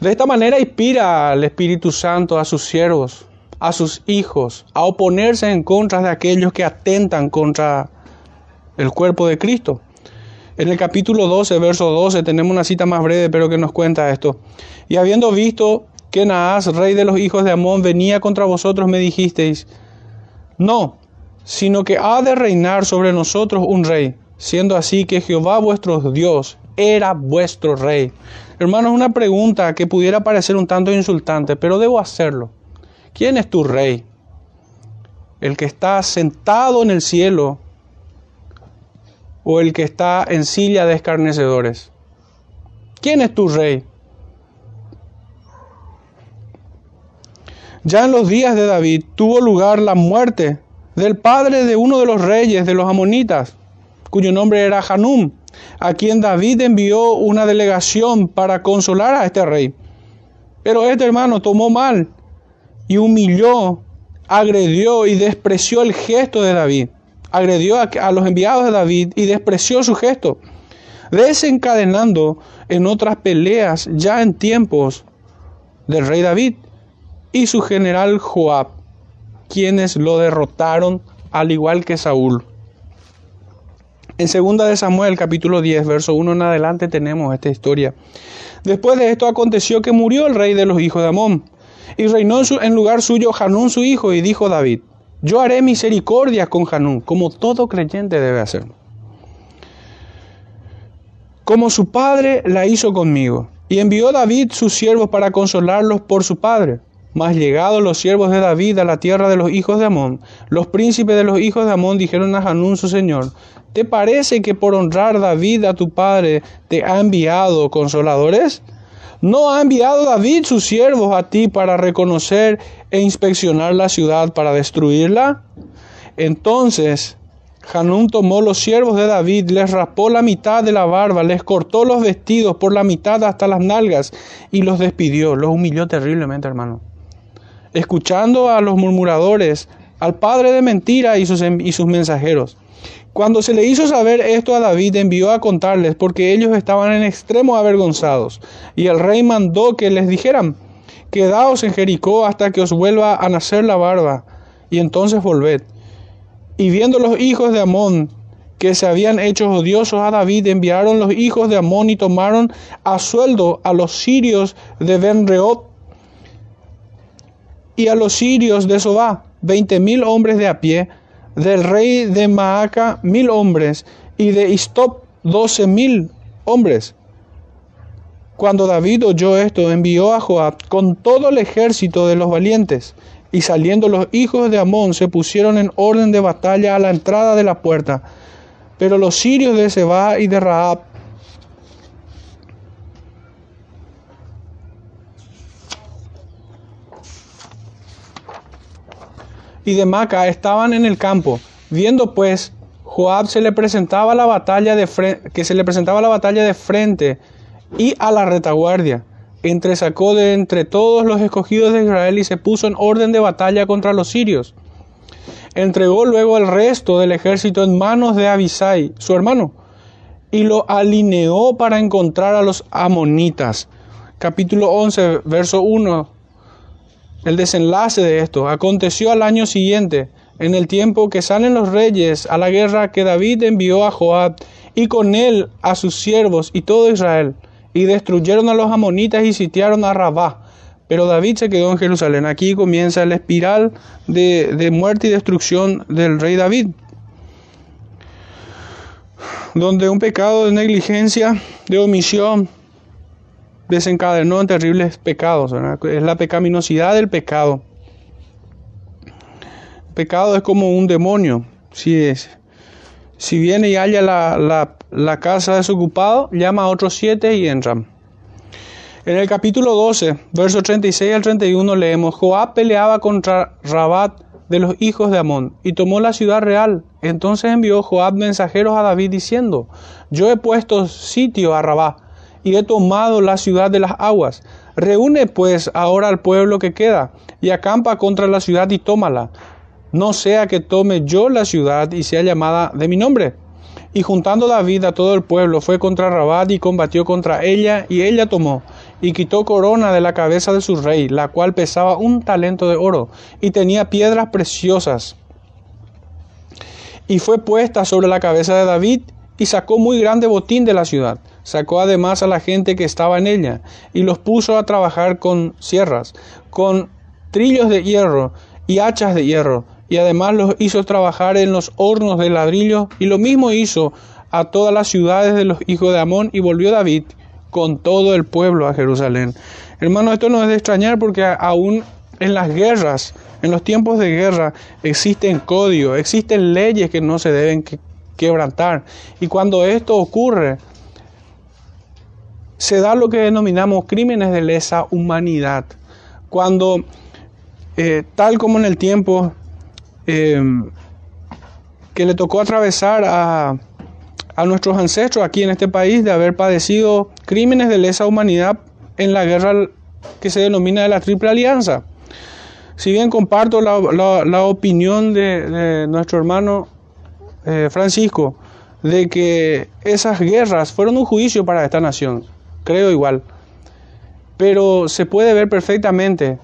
De esta manera inspira al Espíritu Santo a sus siervos, a sus hijos, a oponerse en contra de aquellos que atentan contra el cuerpo de Cristo. En el capítulo 12, verso 12, tenemos una cita más breve, pero que nos cuenta esto. Y habiendo visto que Naas, rey de los hijos de Amón, venía contra vosotros, me dijisteis, no, sino que ha de reinar sobre nosotros un rey, siendo así que Jehová vuestro Dios era vuestro rey. Hermanos, una pregunta que pudiera parecer un tanto insultante, pero debo hacerlo. ¿Quién es tu rey? ¿El que está sentado en el cielo o el que está en silla de escarnecedores? ¿Quién es tu rey? Ya en los días de David tuvo lugar la muerte del padre de uno de los reyes de los amonitas, cuyo nombre era Hanum a quien David envió una delegación para consolar a este rey. Pero este hermano tomó mal y humilló, agredió y despreció el gesto de David. Agredió a, los enviados de David y despreció su gesto, desencadenando en otras peleas ya en tiempos del rey David y su general Joab, quienes lo derrotaron al igual que Saúl. En 2 de Samuel capítulo 10, verso 1 en adelante tenemos esta historia. Después de esto aconteció que murió el rey de los hijos de Amón, y reinó en, lugar suyo Hanún su hijo, y dijo David, yo haré misericordia con Hanún, como todo creyente debe hacer. Como su padre la hizo conmigo, y envió David sus siervos para consolarlos por su padre. Mas llegados los siervos de David a la tierra de los hijos de Amón, los príncipes de los hijos de Amón dijeron a Hanún su señor, ¿Te parece que por honrar David a tu padre te ha enviado consoladores? ¿No ha enviado David sus siervos a ti para reconocer e inspeccionar la ciudad para destruirla? Entonces Hanún tomó los siervos de David, les raspó la mitad de la barba, les cortó los vestidos por la mitad hasta las nalgas y los despidió. Los humilló terriblemente, hermano. Escuchando a los murmuradores, al padre de mentira y sus, y sus mensajeros. Cuando se le hizo saber esto a David, envió a contarles, porque ellos estaban en extremo avergonzados. Y el rey mandó que les dijeran, quedaos en Jericó hasta que os vuelva a nacer la barba, y entonces volved. Y viendo los hijos de Amón que se habían hecho odiosos a David, enviaron los hijos de Amón y tomaron a sueldo a los sirios de Benreot y a los sirios de Sobá, veinte mil hombres de a pie, del rey de Maaca mil hombres y de Istop doce mil hombres. Cuando David oyó esto, envió a Joab con todo el ejército de los valientes, y saliendo los hijos de Amón se pusieron en orden de batalla a la entrada de la puerta. Pero los sirios de Seba y de Raab y de Maca estaban en el campo. Viendo pues Joab se le presentaba la batalla de que se le presentaba la batalla de frente y a la retaguardia. Entresacó de entre todos los escogidos de Israel y se puso en orden de batalla contra los sirios. Entregó luego el resto del ejército en manos de Abisai, su hermano, y lo alineó para encontrar a los amonitas. Capítulo 11, verso 1 el desenlace de esto aconteció al año siguiente, en el tiempo que salen los reyes a la guerra que David envió a Joab y con él a sus siervos y todo Israel, y destruyeron a los amonitas y sitiaron a Rabá. pero David se quedó en Jerusalén. Aquí comienza la espiral de, de muerte y destrucción del rey David, donde un pecado de negligencia, de omisión, desencadenó en terribles pecados. Es la pecaminosidad del pecado. Pecado es como un demonio. Si, es, si viene y halla la, la, la casa desocupado, llama a otros siete y entran. En el capítulo 12, versos 36 al 31 leemos, Joab peleaba contra Rabat de los hijos de Amón y tomó la ciudad real. Entonces envió Joab mensajeros a David diciendo, Yo he puesto sitio a Rabat y he tomado la ciudad de las aguas. Reúne pues ahora al pueblo que queda y acampa contra la ciudad y tómala. No sea que tome yo la ciudad y sea llamada de mi nombre. Y juntando David a todo el pueblo, fue contra Rabat y combatió contra ella, y ella tomó y quitó corona de la cabeza de su rey, la cual pesaba un talento de oro y tenía piedras preciosas. Y fue puesta sobre la cabeza de David y sacó muy grande botín de la ciudad. Sacó además a la gente que estaba en ella y los puso a trabajar con sierras, con trillos de hierro y hachas de hierro, y además los hizo trabajar en los hornos de ladrillo, y lo mismo hizo a todas las ciudades de los hijos de Amón, y volvió David con todo el pueblo a Jerusalén. Hermano, esto no es de extrañar porque aún en las guerras, en los tiempos de guerra, existen códigos, existen leyes que no se deben quebrantar. Y cuando esto ocurre, se da lo que denominamos crímenes de lesa humanidad. Cuando, eh, tal como en el tiempo eh, que le tocó atravesar a, a nuestros ancestros aquí en este país de haber padecido crímenes de lesa humanidad en la guerra que se denomina de la Triple Alianza. Si bien comparto la, opinión de, nuestro hermano eh, Francisco de que esas guerras fueron un juicio para esta nación, creo igual, pero se puede ver perfectamente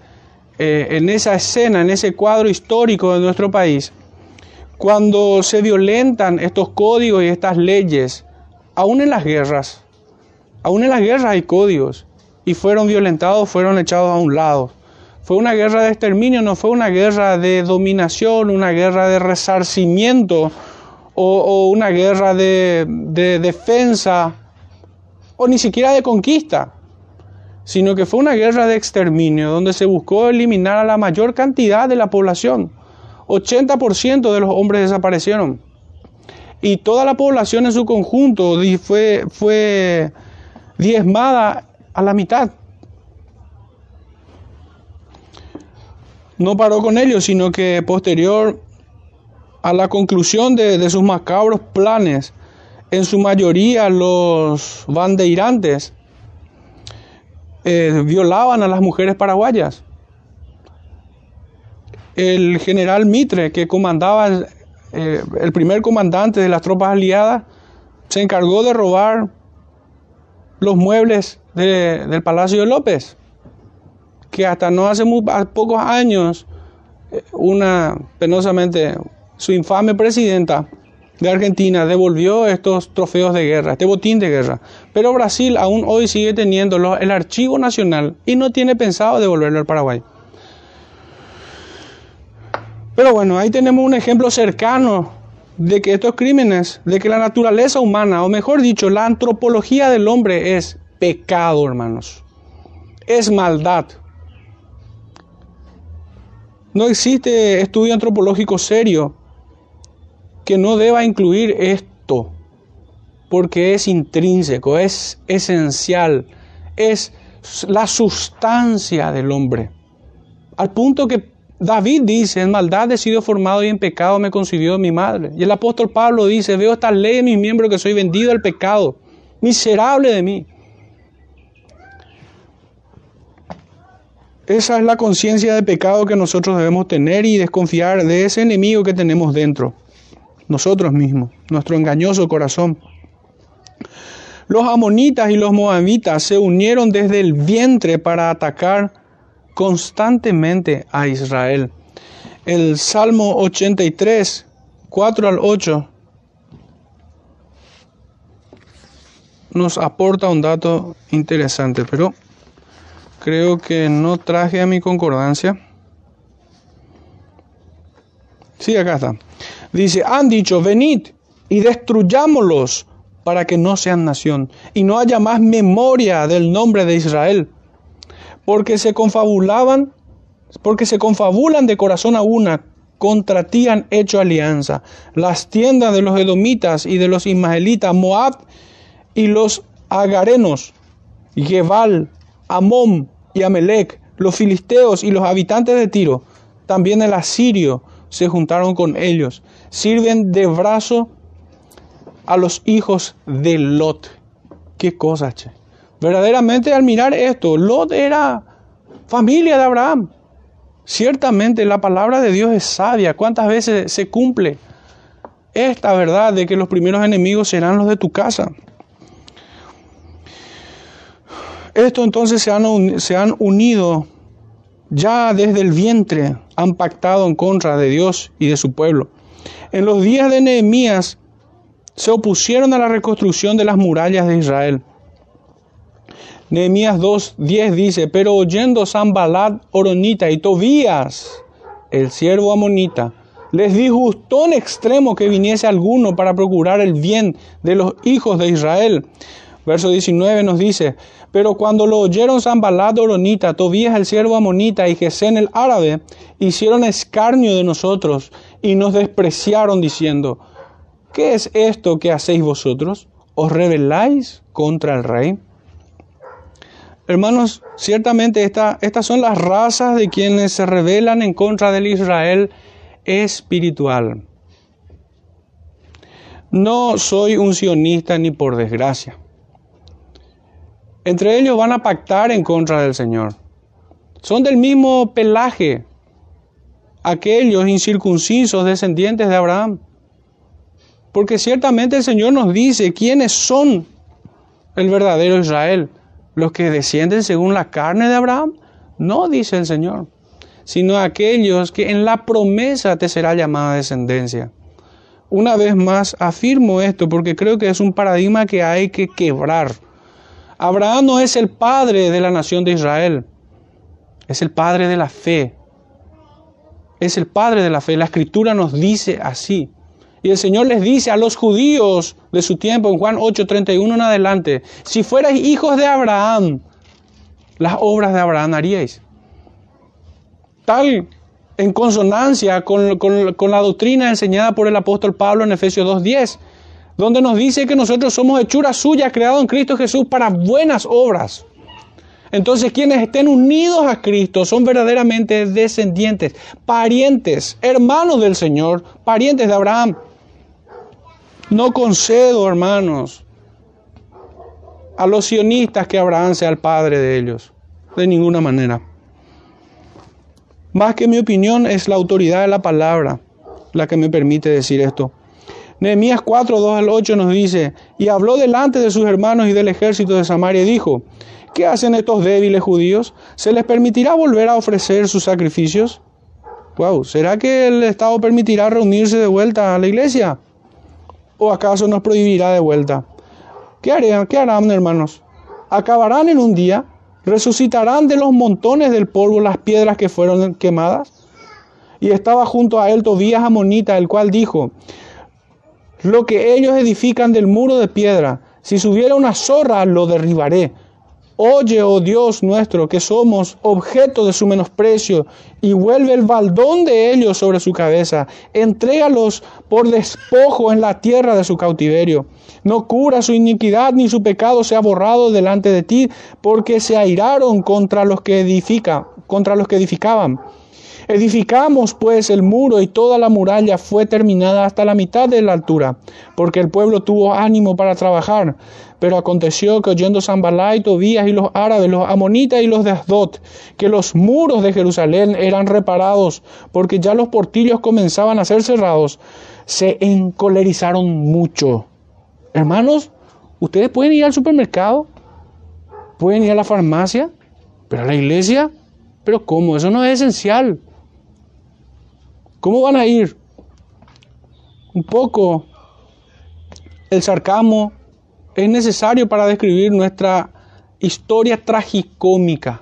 eh, en esa escena, en ese cuadro histórico de nuestro país, cuando se violentan estos códigos y estas leyes, aún en las guerras, aún en las guerras hay códigos y fueron violentados, fueron echados a un lado. Fue una guerra de exterminio, no fue una guerra de dominación, una guerra de resarcimiento o, una guerra de, de defensa o ni siquiera de conquista, sino que fue una guerra de exterminio donde se buscó eliminar a la mayor cantidad de la población. 80% de los hombres desaparecieron. Y toda la población en su conjunto fue, fue diezmada a la mitad. No paró con ello, sino que posterior a la conclusión de, sus macabros planes, en su mayoría los bandeirantes eh, violaban a las mujeres paraguayas. El general Mitre, que comandaba, eh, el primer comandante de las tropas aliadas, se encargó de robar los muebles del Palacio de López, que hasta no hace muy, pocos años, eh, una, penosamente, su infame presidenta de Argentina devolvió estos trofeos de guerra, este botín de guerra. Pero Brasil aún hoy sigue teniendo el archivo nacional y no tiene pensado devolverlo al Paraguay. Pero bueno, ahí tenemos un ejemplo cercano de que estos crímenes, de que la naturaleza humana, o mejor dicho, la antropología del hombre es pecado, hermanos. Es maldad. No existe estudio antropológico serio que no deba incluir esto, porque es intrínseco, es esencial, es la sustancia del hombre. Al punto que David dice, en maldad he sido formado y en pecado me concibió mi madre. Y el apóstol Pablo dice, veo esta ley en mis miembros que soy vendido al pecado, miserable de mí. Esa es la conciencia de pecado que nosotros debemos tener y desconfiar de ese enemigo que tenemos dentro, nosotros mismos, nuestro engañoso corazón. Los amonitas y los moabitas se unieron desde el vientre para atacar constantemente a Israel. El Salmo 83, 4 al 8, nos aporta un dato interesante, pero Creo que no traje a mi concordancia. Sí, acá está. Dice, han dicho, venid y destruyámoslos para que no sean nación y no haya más memoria del nombre de Israel. Porque se confabulaban, porque se confabulan de corazón a una, contra ti han hecho alianza. Las tiendas de los edomitas y de los ismaelitas, Moab y los agarenos, Gebal, Amón y Amelec, los filisteos y los habitantes de Tiro, también el asirio se juntaron con ellos. Sirven de brazo a los hijos de Lot. Qué cosa. Verdaderamente al mirar esto, Lot era familia de Abraham. Ciertamente la palabra de Dios es sabia. ¿Cuántas veces se cumple esta verdad de que los primeros enemigos serán los de tu casa? Esto entonces se han unido ya desde el vientre, han pactado en contra de Dios y de su pueblo. En los días de Nehemías se opusieron a la reconstrucción de las murallas de Israel. Nehemías 2.10 dice, pero oyendo Sambalat, Oronita y Tobías, el siervo amonita, les disgustó en extremo que viniese alguno para procurar el bien de los hijos de Israel. Verso 19 nos dice, pero cuando lo oyeron Sambalat, Oronita, Tobías el siervo amonita y Gesén el árabe, hicieron escarnio de nosotros y nos despreciaron diciendo, ¿Qué es esto que hacéis vosotros? ¿Os rebeláis contra el rey? Hermanos, ciertamente estas son las razas de quienes se rebelan en contra del Israel espiritual. No soy un sionista ni por desgracia. Entre ellos van a pactar en contra del Señor. Son del mismo pelaje aquellos incircuncisos descendientes de Abraham. Porque ciertamente el Señor nos dice quiénes son el verdadero Israel. Los que descienden según la carne de Abraham. No, dice el Señor, sino aquellos que en la promesa te será llamada descendencia. Una vez más afirmo esto porque creo que es un paradigma que hay que quebrar. Abraham no es el padre de la nación de Israel, es el padre de la fe. Es el padre de la fe. La escritura nos dice así. Y el Señor les dice a los judíos de su tiempo, en Juan 8:31 en adelante, si fuerais hijos de Abraham, las obras de Abraham haríais. Tal en consonancia con, con la doctrina enseñada por el apóstol Pablo en Efesios 2:10, donde nos dice que nosotros somos hechura suya, creado en Cristo Jesús para buenas obras. Entonces quienes estén unidos a Cristo son verdaderamente descendientes, parientes, hermanos del Señor, parientes de Abraham. No concedo, hermanos, a los sionistas que Abraham sea el padre de ellos, de ninguna manera. Más que mi opinión es la autoridad de la palabra la que me permite decir esto. Nehemías 4, 2 al 8 nos dice, y habló delante de sus hermanos y del ejército de Samaria y dijo, ¿qué hacen estos débiles judíos? ¿Se les permitirá volver a ofrecer sus sacrificios? Wow, ¿será que el Estado permitirá reunirse de vuelta a la iglesia? ¿O acaso nos prohibirá de vuelta? ¿Qué harán, qué harán, hermanos? ¿Acabarán en un día? ¿Resucitarán de los montones del polvo las piedras que fueron quemadas? Y estaba junto a él Tobías Amonita, el cual dijo, lo que ellos edifican del muro de piedra, si subiera una zorra, lo derribaré. Oye, oh Dios nuestro, que somos objeto de su menosprecio, y vuelve el baldón de ellos sobre su cabeza. Entrégalos por despojo en la tierra de su cautiverio. No cura su iniquidad, ni su pecado se ha borrado delante de ti, porque se airaron contra los que edifica, contra los que edificaban. Edificamos pues el muro y toda la muralla fue terminada hasta la mitad de la altura, porque el pueblo tuvo ánimo para trabajar. Pero aconteció que oyendo Zambalá y Tobías y los árabes, los amonitas y los de Asdot, que los muros de Jerusalén eran reparados, porque ya los portillos comenzaban a ser cerrados, se encolerizaron mucho. Hermanos, ustedes pueden ir al supermercado, pueden ir a la farmacia, pero a la iglesia, pero ¿cómo? Eso no es esencial. ¿Cómo van a ir? Un poco el sarcasmo es necesario para describir nuestra historia tragicómica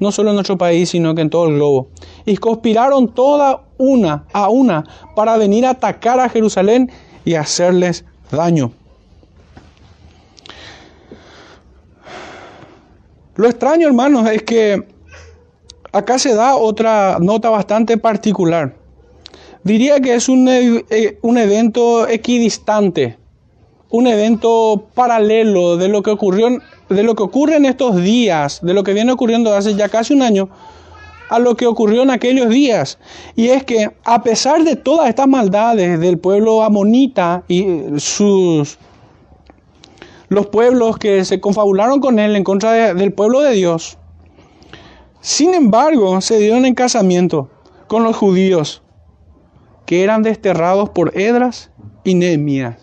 no solo en nuestro país, sino que en todo el globo. Y conspiraron toda una a una para venir a atacar a Jerusalén y hacerles daño. Lo extraño, hermanos, es que acá se da otra nota bastante particular. Diría que es un, eh, un evento equidistante, un evento paralelo de lo que ocurrió de lo que ocurre en estos días, de lo que viene ocurriendo hace ya casi un año, a lo que ocurrió en aquellos días. Y es que a pesar de todas estas maldades del pueblo amonita y sus los pueblos que se confabularon con él en contra del pueblo de Dios, sin embargo, se dieron en casamiento con los judíos que eran desterrados por Edras y Nehemías.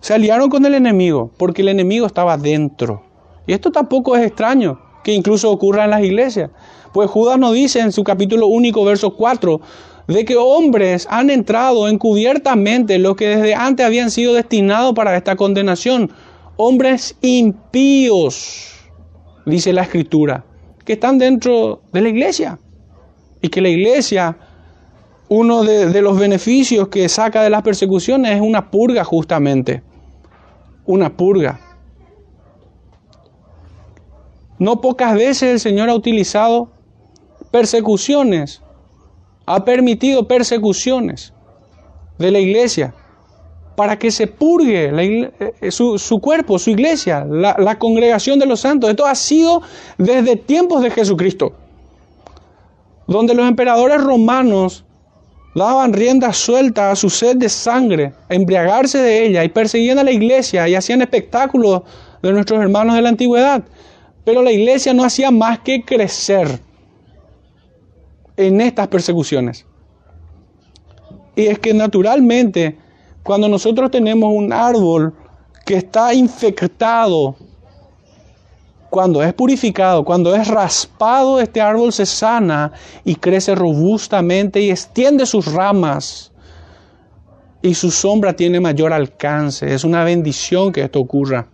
Se aliaron con el enemigo porque el enemigo estaba dentro. Y esto tampoco es extraño que incluso ocurra en las iglesias. Pues Judas nos dice en su capítulo único, verso 4, de que hombres han entrado encubiertamente los que desde antes habían sido destinados para esta condenación. Hombres impíos, dice la escritura, que están dentro de la iglesia. Y que la iglesia, uno de, los beneficios que saca de las persecuciones es una purga justamente. Una purga. No pocas veces el Señor ha utilizado persecuciones, ha permitido persecuciones de la iglesia para que se purgue eh, su, cuerpo, su iglesia, la, la congregación de los santos. Esto ha sido desde tiempos de Jesucristo, donde los emperadores romanos daban rienda suelta a su sed de sangre, a embriagarse de ella y perseguían a la iglesia y hacían espectáculos de nuestros hermanos de la antigüedad. Pero la iglesia no hacía más que crecer en estas persecuciones. Y es que naturalmente, cuando nosotros tenemos un árbol que está infectado, cuando es purificado, cuando es raspado, este árbol se sana y crece robustamente y extiende sus ramas. Y su sombra tiene mayor alcance. Es una bendición que esto ocurra.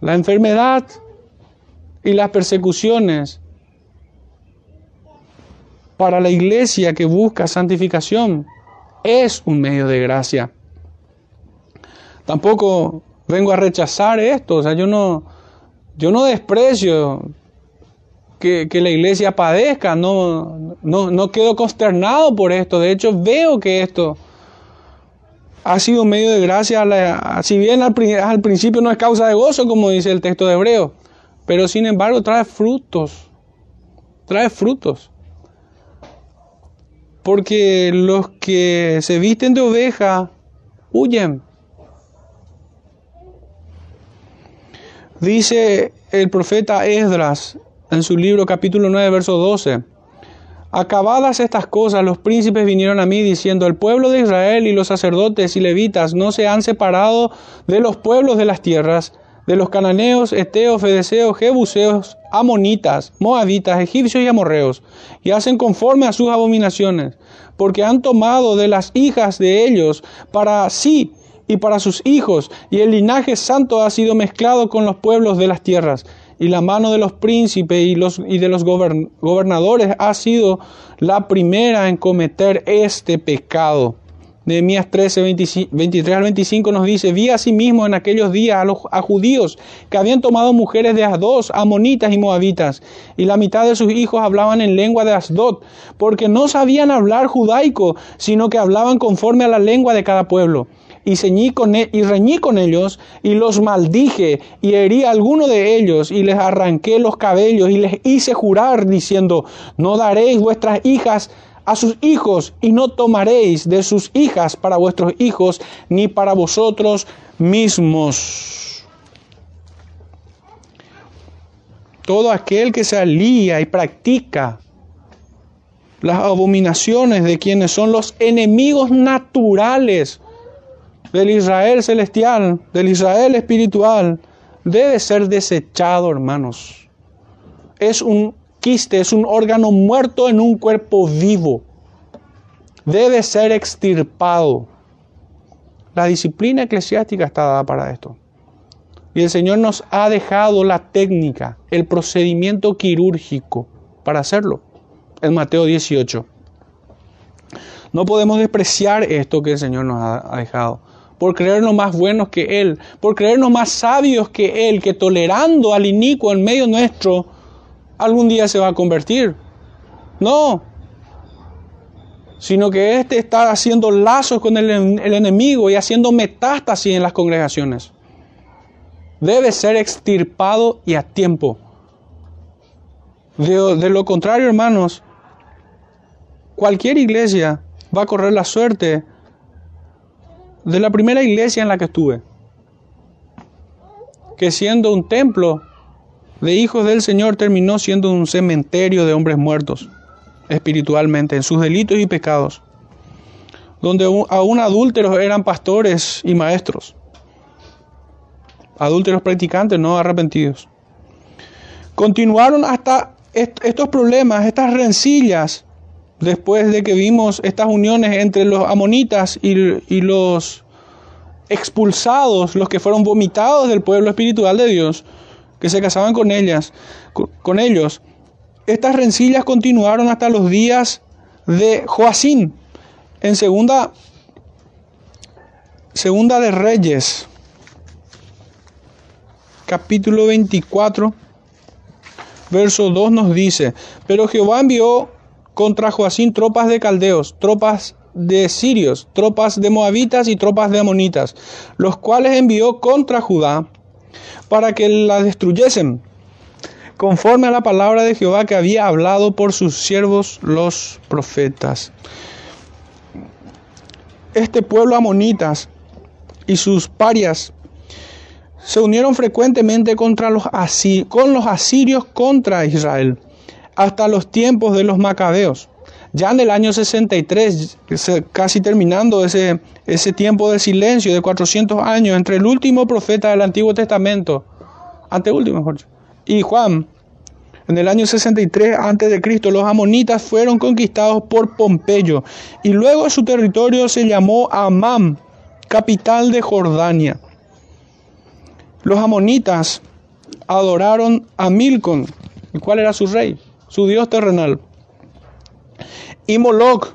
La enfermedad y las persecuciones para la iglesia que busca santificación es un medio de gracia. Tampoco vengo a rechazar esto, o sea, yo no, yo no desprecio que, la iglesia padezca, no, no, no quedo consternado por esto, de hecho veo que esto ha sido medio de gracia, si bien al, al, principio no es causa de gozo, como dice el texto de Hebreo, pero sin embargo trae frutos, trae frutos. Porque los que se visten de oveja huyen. Dice el profeta Esdras en su libro capítulo 9, verso 12. Acabadas estas cosas, los príncipes vinieron a mí diciendo, el pueblo de Israel y los sacerdotes y levitas no se han separado de los pueblos de las tierras, de los cananeos, eteos, fedeseos, jebuseos, amonitas, moabitas, egipcios y amorreos, y hacen conforme a sus abominaciones, porque han tomado de las hijas de ellos para sí y para sus hijos, y el linaje santo ha sido mezclado con los pueblos de las tierras y la mano de los príncipes y, los, y de los gobernadores ha sido la primera en cometer este pecado. Nehemías 13, 23 al 25 nos dice, vi asimismo en aquellos días a, los, a judíos que habían tomado mujeres de Asdod, amonitas y moabitas, y la mitad de sus hijos hablaban en lengua de Asdod, porque no sabían hablar judaico, sino que hablaban conforme a la lengua de cada pueblo e, y reñí con ellos y los maldije y herí a alguno de ellos y les arranqué los cabellos y les hice jurar diciendo, no daréis vuestras hijas a sus hijos y no tomaréis de sus hijas para vuestros hijos ni para vosotros mismos. Todo aquel que se alía y practica las abominaciones de quienes son los enemigos naturales del Israel celestial, del Israel espiritual, debe ser desechado, hermanos. Es un quiste, es un órgano muerto en un cuerpo vivo. Debe ser extirpado. La disciplina eclesiástica está dada para esto. Y el Señor nos ha dejado la técnica, el procedimiento quirúrgico para hacerlo. En Mateo 18. No podemos despreciar esto que el Señor nos ha dejado por creernos más buenos que Él, por creernos más sabios que Él, que tolerando al inicuo en medio nuestro, algún día se va a convertir. No, sino que éste está haciendo lazos con el, enemigo y haciendo metástasis en las congregaciones. Debe ser extirpado y a tiempo. De, de, lo contrario, hermanos, cualquier iglesia va a correr la suerte de la primera iglesia en la que estuve, que siendo un templo de hijos del Señor terminó siendo un cementerio de hombres muertos espiritualmente en sus delitos y pecados, donde aún adúlteros eran pastores y maestros, adúlteros practicantes no arrepentidos. Continuaron hasta estos problemas, estas rencillas, después de que vimos estas uniones entre los amonitas y, los expulsados, los que fueron vomitados del pueblo espiritual de Dios, que se casaban con ellas, con, ellos. Estas rencillas continuaron hasta los días de Joacín. En segunda, segunda de Reyes, capítulo 24, verso 2 nos dice, pero Jehová envió contra Joacín tropas de caldeos, tropas de sirios, tropas de moabitas y tropas de amonitas, los cuales envió contra Judá para que la destruyesen, conforme a la palabra de Jehová que había hablado por sus siervos los profetas. Este pueblo amonitas y sus parias se unieron frecuentemente contra los con los asirios contra Israel hasta los tiempos de los macabeos. Ya en el año 63, casi terminando ese, ese tiempo de silencio de 400 años entre el último profeta del Antiguo Testamento, anteúltimo mejor, y Juan, en el año 63 a.C., los amonitas fueron conquistados por Pompeyo y luego su territorio se llamó Amam, capital de Jordania. Los amonitas adoraron a Milcon, el cual era su rey su dios terrenal. Y Moloch,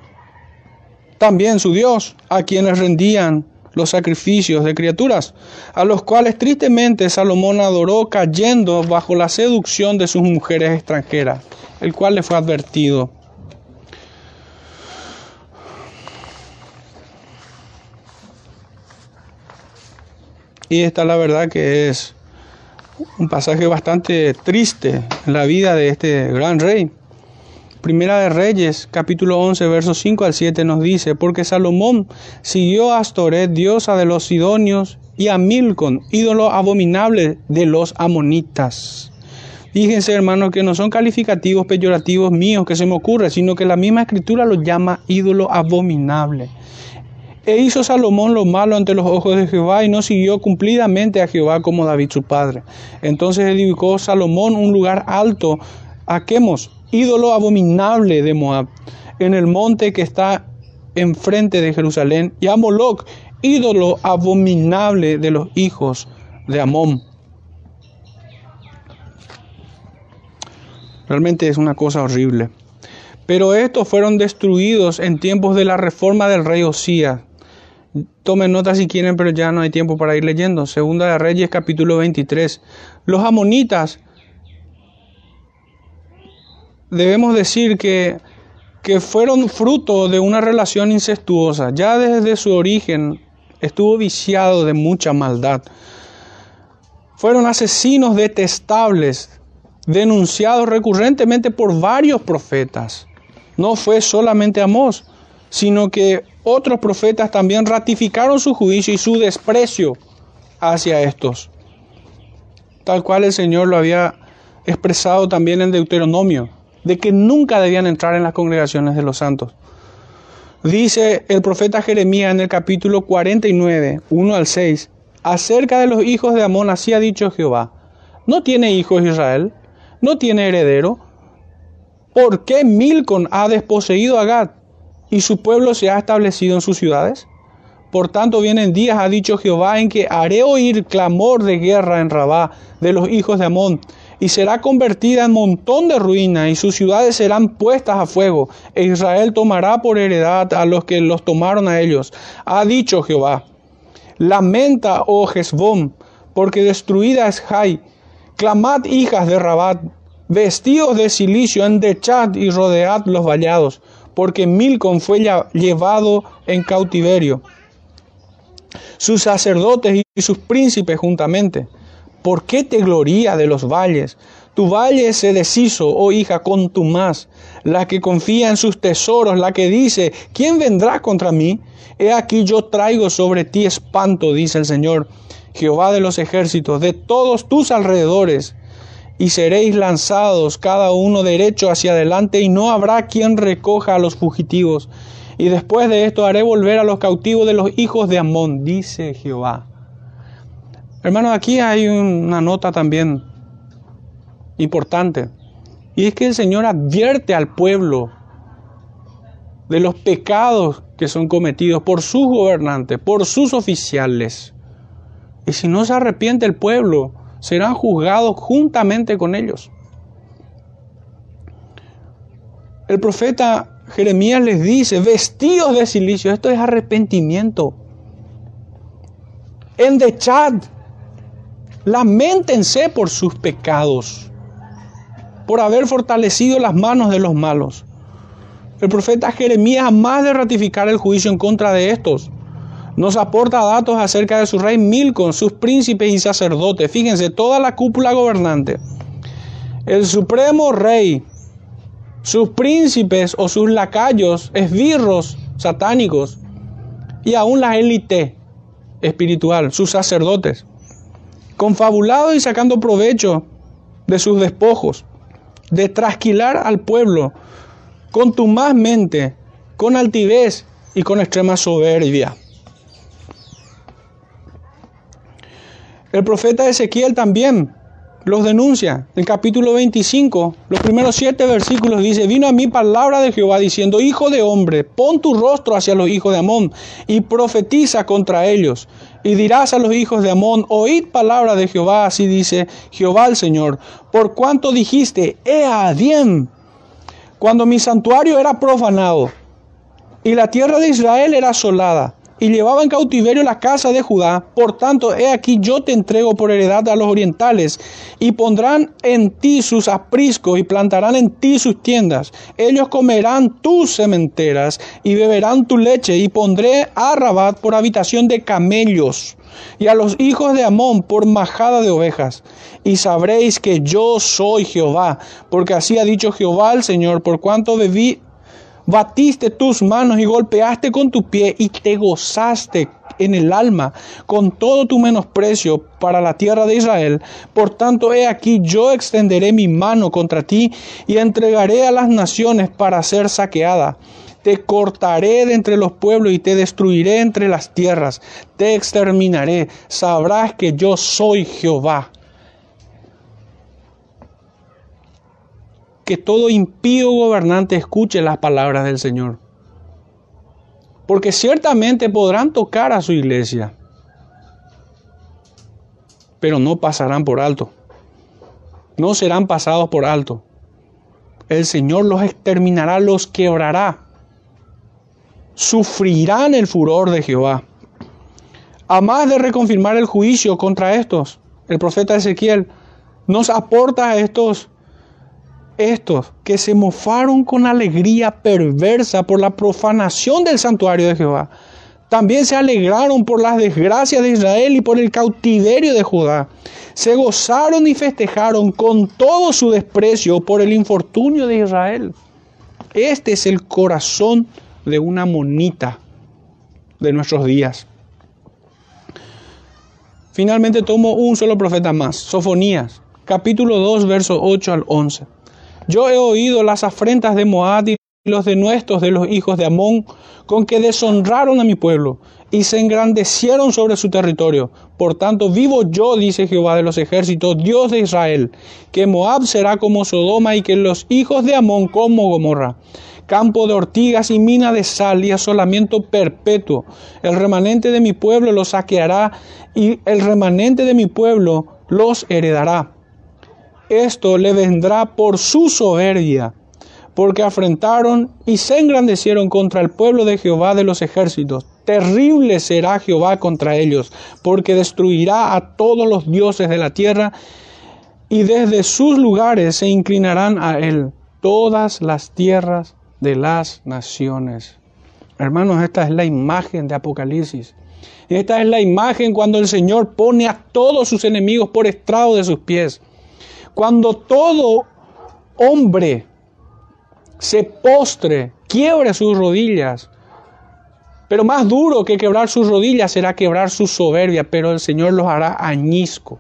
también su dios, a quienes rendían los sacrificios de criaturas, a los cuales tristemente Salomón adoró cayendo bajo la seducción de sus mujeres extranjeras, el cual le fue advertido. Y esta la verdad que es un pasaje bastante triste en la vida de este gran rey. Primera de Reyes, capítulo 11, versos 5 al 7 nos dice, porque Salomón siguió a Astoret, diosa de los sidonios, y a Milcon, ídolo abominable de los amonitas. Fíjense, hermanos, que no son calificativos peyorativos míos que se me ocurre, sino que la misma escritura lo llama ídolo abominable. E hizo Salomón lo malo ante los ojos de Jehová y no siguió cumplidamente a Jehová como David su padre. Entonces edificó Salomón un lugar alto a Quemos, ídolo abominable de Moab, en el monte que está enfrente de Jerusalén, y a Moloch, ídolo abominable de los hijos de Amón. Realmente es una cosa horrible. Pero estos fueron destruidos en tiempos de la reforma del rey Osías Tomen nota si quieren, pero ya no hay tiempo para ir leyendo. Segunda de Reyes, capítulo 23. Los amonitas, debemos decir que, que fueron fruto de una relación incestuosa. Ya desde su origen estuvo viciado de mucha maldad. Fueron asesinos detestables, denunciados recurrentemente por varios profetas. No fue solamente Amós, sino que otros profetas también ratificaron su juicio y su desprecio hacia estos, tal cual el Señor lo había expresado también en Deuteronomio, de que nunca debían entrar en las congregaciones de los santos. Dice el profeta Jeremías en el capítulo 49, 1 al 6, acerca de los hijos de Amón, así ha dicho Jehová, ¿no tiene hijos Israel? ¿No tiene heredero? ¿Por qué Milcon ha desposeído a Gad? Y su pueblo se ha establecido en sus ciudades? Por tanto vienen días, ha dicho Jehová, en que haré oír clamor de guerra en Rabá de los hijos de Amón, y será convertida en montón de ruina, y sus ciudades serán puestas a fuego, e Israel tomará por heredad a los que los tomaron a ellos. Ha dicho Jehová. Lamenta, oh Jezbón, porque destruida es Jai. Clamad, hijas de Rabat, vestidos de silicio, endechad y rodead los vallados, porque Milcom fue llevado en cautiverio sus sacerdotes y sus príncipes juntamente. ¿Por qué te gloría de los valles? Tu valle se deshizo, oh hija, con tu más, la que confía en sus tesoros, la que dice, ¿quién vendrá contra mí? He aquí yo traigo sobre ti espanto, dice el Señor, Jehová de los ejércitos, de todos tus alrededores, y seréis lanzados cada uno derecho hacia adelante, y no habrá quien recoja a los fugitivos y después de esto haré volver a los cautivos de los hijos de Amón, dice Jehová. Hermanos, aquí hay una nota también importante. Y es que el Señor advierte al pueblo de los pecados que son cometidos por sus gobernantes, por sus oficiales. Y si no se arrepiente el pueblo, serán juzgados juntamente con ellos. El profeta Jeremías les dice, vestidos de silicio, esto es arrepentimiento. Endechad, lamentense por sus pecados, por haber fortalecido las manos de los malos. El profeta Jeremías, más de ratificar el juicio en contra de estos, nos aporta datos acerca de su rey Milcon, sus príncipes y sacerdotes. Fíjense, toda la cúpula gobernante. El supremo rey sus príncipes o sus lacayos, esbirros satánicos, y aún la élite espiritual, sus sacerdotes, confabulados y sacando provecho de sus despojos, de trasquilar al pueblo contumazmente, con altivez y con extrema soberbia. El profeta Ezequiel también los denuncia. El capítulo 25, los primeros siete versículos dice, vino a mí palabra de Jehová diciendo, Hijo de hombre, pon tu rostro hacia los hijos de Amón y profetiza contra ellos. Y dirás a los hijos de Amón, oíd palabra de Jehová, así dice Jehová el Señor, por cuanto dijiste, ea bien, cuando mi santuario era profanado y la tierra de Israel era asolada y llevaba en cautiverio la casa de Judá. Por tanto, he aquí yo te entrego por heredad a los orientales, y pondrán en ti sus apriscos y plantarán en ti sus tiendas. Ellos comerán tus cementeras y beberán tu leche, y pondré a Rabat por habitación de camellos y a los hijos de Amón por majada de ovejas. Y sabréis que yo soy Jehová, porque así ha dicho Jehová el Señor, por cuanto bebí, batiste tus manos y golpeaste con tu pie y te gozaste en el alma con todo tu menosprecio para la tierra de Israel. Por tanto, he aquí yo extenderé mi mano contra ti y entregaré a las naciones para ser saqueada. Te cortaré de entre los pueblos y te destruiré entre las tierras. Te exterminaré. Sabrás que yo soy Jehová. Que todo impío gobernante escuche las palabras del Señor. Porque ciertamente podrán tocar a su iglesia, pero no pasarán por alto. No serán pasados por alto. El Señor los exterminará, los quebrará. Sufrirán el furor de Jehová. A más de reconfirmar el juicio contra estos, el profeta Ezequiel nos aporta a estos estos que se mofaron con alegría perversa por la profanación del santuario de Jehová, también se alegraron por las desgracias de Israel y por el cautiverio de Judá. Se gozaron y festejaron con todo su desprecio por el infortunio de Israel. Este es el corazón de una monita de nuestros días. Finalmente tomo un solo profeta más, Sofonías, capítulo 2, versos 8 al 11. Yo he oído las afrentas de Moab y los denuestos de los hijos de Amón, con que deshonraron a mi pueblo y se engrandecieron sobre su territorio. Por tanto, vivo yo, dice Jehová de los ejércitos, Dios de Israel, que Moab será como Sodoma y que los hijos de Amón como Gomorra campo de ortigas y mina de sal y asolamiento perpetuo. El remanente de mi pueblo los saqueará y el remanente de mi pueblo los heredará. Esto le vendrá por su soberbia, porque afrentaron y se engrandecieron contra el pueblo de Jehová de los ejércitos. Terrible será Jehová contra ellos, porque destruirá a todos los dioses de la tierra y desde sus lugares se inclinarán a él todas las tierras de las naciones. Hermanos, esta es la imagen de Apocalipsis. Esta es la imagen cuando el Señor pone a todos sus enemigos por estrado de sus pies. Cuando todo hombre se postre, quiebre sus rodillas. Pero más duro que quebrar sus rodillas será quebrar su soberbia, pero el Señor los hará añisco.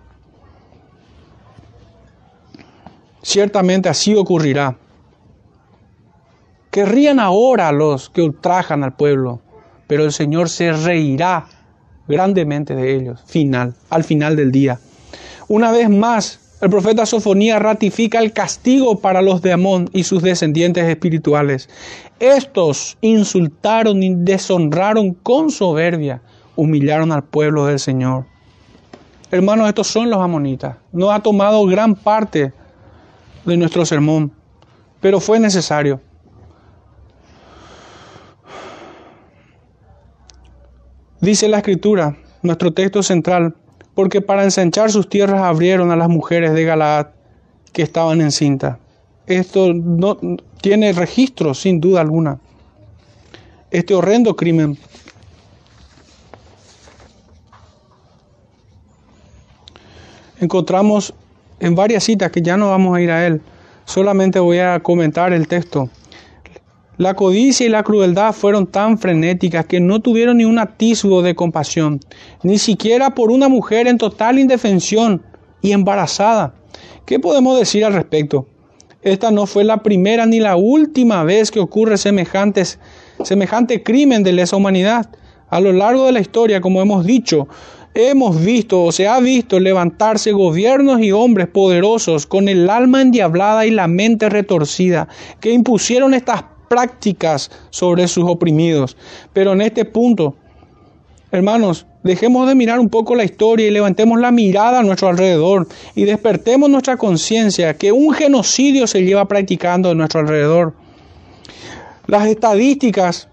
Ciertamente así ocurrirá. Querrían ahora los que ultrajan al pueblo, pero el Señor se reirá grandemente de ellos, final, al final del día. Una vez más, el profeta Sofonía ratifica el castigo para los de Amón y sus descendientes espirituales. Estos insultaron y deshonraron con soberbia, humillaron al pueblo del Señor. Hermanos, estos son los amonitas. No ha tomado gran parte de nuestro sermón, pero fue necesario. Dice la escritura, nuestro texto central, porque para ensanchar sus tierras abrieron a las mujeres de Galaad que estaban en cinta. Esto no tiene registro, sin duda alguna. Este horrendo crimen. Encontramos en varias citas que ya no vamos a ir a él, solamente voy a comentar el texto. La codicia y la crueldad fueron tan frenéticas que no tuvieron ni un atisbo de compasión, ni siquiera por una mujer en total indefensión y embarazada. ¿Qué podemos decir al respecto? Esta no fue la primera ni la última vez que ocurre semejantes, semejante crimen de lesa humanidad. A lo largo de la historia, como hemos dicho, hemos visto o se ha visto levantarse gobiernos y hombres poderosos con el alma endiablada y la mente retorcida, que impusieron estas prácticas sobre sus oprimidos. Pero en este punto, hermanos, dejemos de mirar un poco la historia y levantemos la mirada a nuestro alrededor y despertemos nuestra conciencia que un genocidio se lleva practicando a nuestro alrededor. Las estadísticas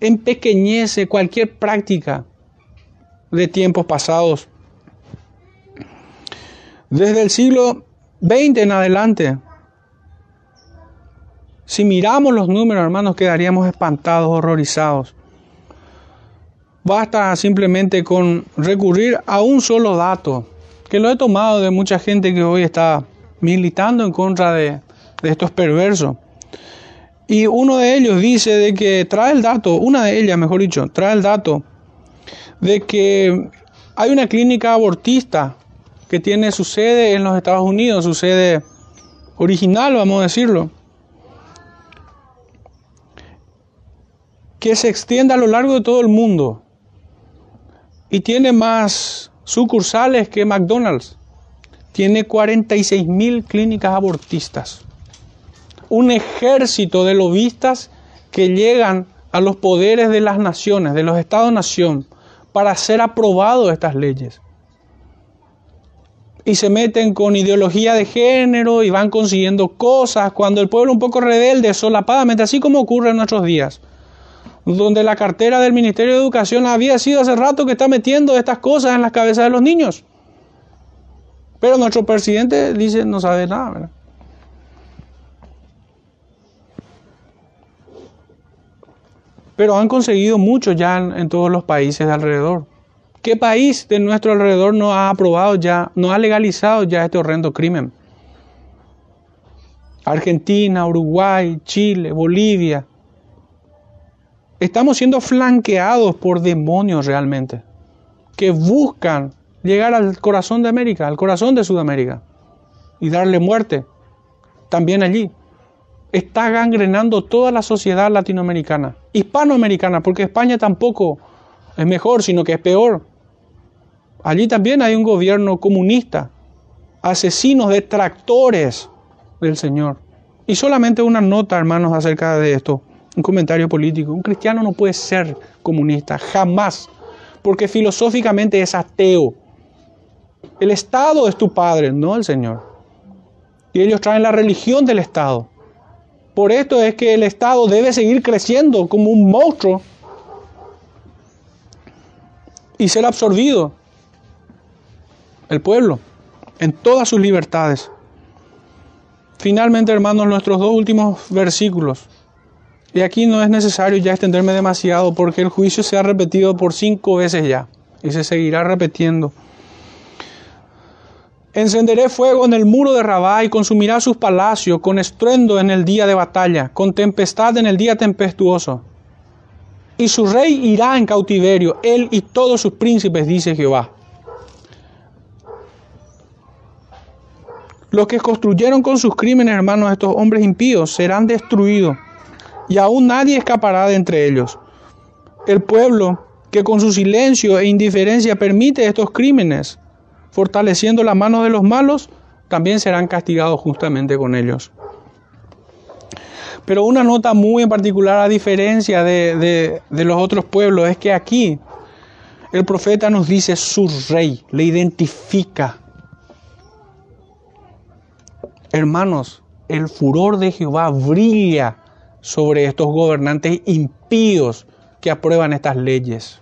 empequeñece cualquier práctica de tiempos pasados. Desde el siglo XX en adelante, si miramos los números, hermanos, quedaríamos espantados, horrorizados. Basta simplemente con recurrir a un solo dato, que lo he tomado de mucha gente que hoy está militando en contra de, estos perversos. Y uno de ellos dice de que trae el dato, una de ellas, mejor dicho, trae el dato de que hay una clínica abortista que tiene su sede en los Estados Unidos, su sede original, vamos a decirlo, que se extiende a lo largo de todo el mundo y tiene más sucursales que McDonald's. Tiene 46 mil clínicas abortistas. Un ejército de lobistas que llegan a los poderes de las naciones, de los estados-nación, para ser aprobado estas leyes. Y se meten con ideología de género y van consiguiendo cosas cuando el pueblo un poco rebelde, solapadamente, así como ocurre en nuestros días, donde la cartera del Ministerio de Educación había sido hace rato que está metiendo estas cosas en las cabezas de los niños. Pero nuestro presidente dice no sabe nada, ¿verdad? pero han conseguido mucho ya en, todos los países de alrededor. ¿Qué país de nuestro alrededor no ha aprobado ya, no ha legalizado ya este horrendo crimen? Argentina, Uruguay, Chile, Bolivia. Estamos siendo flanqueados por demonios realmente, que buscan llegar al corazón de América, al corazón de Sudamérica, y darle muerte también allí está gangrenando toda la sociedad latinoamericana, hispanoamericana, porque España tampoco es mejor, sino que es peor. Allí también hay un gobierno comunista, asesinos, detractores del Señor. Y solamente una nota, hermanos, acerca de esto, un comentario político. Un cristiano no puede ser comunista, jamás, porque filosóficamente es ateo. El Estado es tu padre, no el Señor. Y ellos traen la religión del Estado. Por esto es que el Estado debe seguir creciendo como un monstruo y ser absorbido. El pueblo, en todas sus libertades. Finalmente, hermanos, nuestros dos últimos versículos. Y aquí no es necesario ya extenderme demasiado porque el juicio se ha repetido por cinco veces ya y se seguirá repitiendo. Encenderé fuego en el muro de Rabá y consumirá sus palacios con estruendo en el día de batalla, con tempestad en el día tempestuoso. Y su rey irá en cautiverio, él y todos sus príncipes, dice Jehová. Los que construyeron con sus crímenes, hermanos, estos hombres impíos, serán destruidos y aún nadie escapará de entre ellos. El pueblo que con su silencio e indiferencia permite estos crímenes, fortaleciendo la mano de los malos, también serán castigados justamente con ellos. Pero una nota muy en particular a diferencia de, de los otros pueblos es que aquí el profeta nos dice su rey, le identifica. Hermanos, el furor de Jehová brilla sobre estos gobernantes impíos que aprueban estas leyes.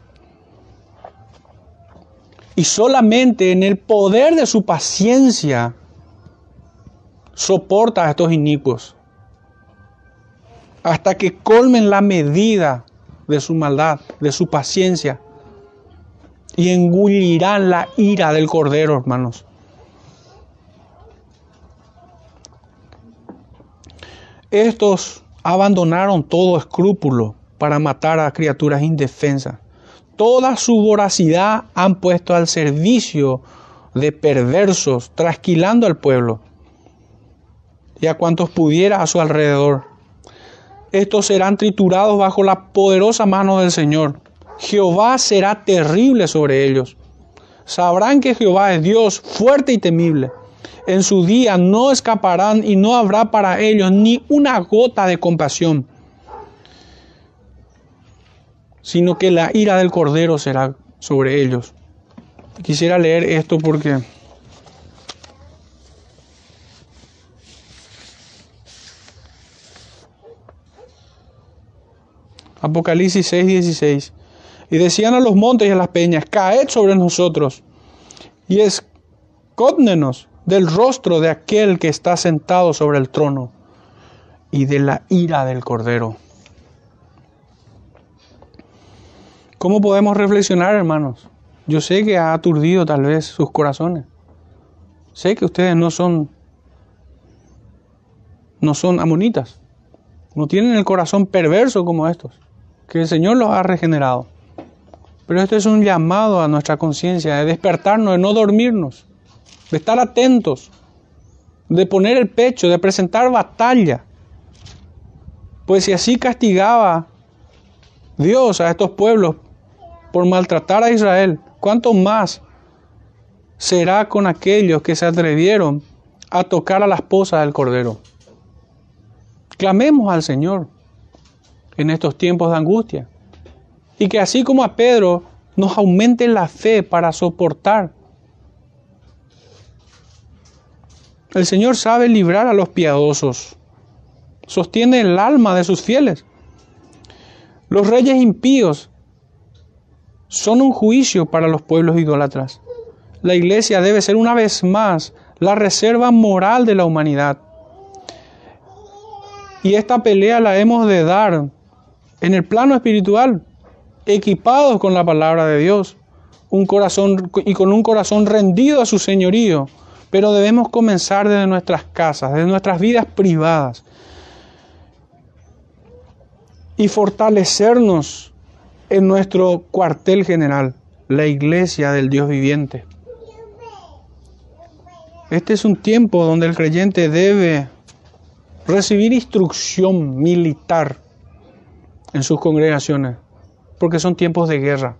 Y solamente en el poder de su paciencia soporta a estos inicuos hasta que colmen la medida de su maldad, de su paciencia, y engullirán la ira del Cordero, hermanos. Estos abandonaron todo escrúpulo para matar a criaturas indefensas. Toda su voracidad han puesto al servicio de perversos, trasquilando al pueblo y a cuantos pudiera a su alrededor. Estos serán triturados bajo la poderosa mano del Señor. Jehová será terrible sobre ellos. Sabrán que Jehová es Dios fuerte y temible en su día no escaparán y no habrá para ellos ni una gota de compasión, sino que la ira del Cordero será sobre ellos. Quisiera leer esto porque Apocalipsis 6, 16. Y decían a los montes y a las peñas, caed sobre nosotros y escótnenos del rostro de aquel que está sentado sobre el trono y de la ira del Cordero. ¿Cómo podemos reflexionar, hermanos? Yo sé que ha aturdido tal vez sus corazones. Sé que ustedes no son no son amonitas. No tienen el corazón perverso como estos, que el Señor los ha regenerado. Pero esto es un llamado a nuestra conciencia, de despertarnos, de no dormirnos de estar atentos, de poner el pecho, de presentar batalla. Pues si así castigaba Dios a estos pueblos por maltratar a Israel, ¿cuánto más será con aquellos que se atrevieron a tocar a la esposa del Cordero? Clamemos al Señor en estos tiempos de angustia. Y que así como a Pedro nos aumente la fe para soportar El Señor sabe librar a los piadosos. Sostiene el alma de sus fieles. Los reyes impíos son un juicio para los pueblos idólatras. La iglesia debe ser una vez más la reserva moral de la humanidad. Y esta pelea la hemos de dar en el plano espiritual, equipados con la palabra de Dios, un corazón y con un corazón rendido a su señorío pero debemos comenzar desde nuestras casas, desde nuestras vidas privadas y fortalecernos en nuestro cuartel general, la iglesia del Dios viviente. Este es un tiempo donde el creyente debe recibir instrucción militar en sus congregaciones, porque son tiempos de guerra.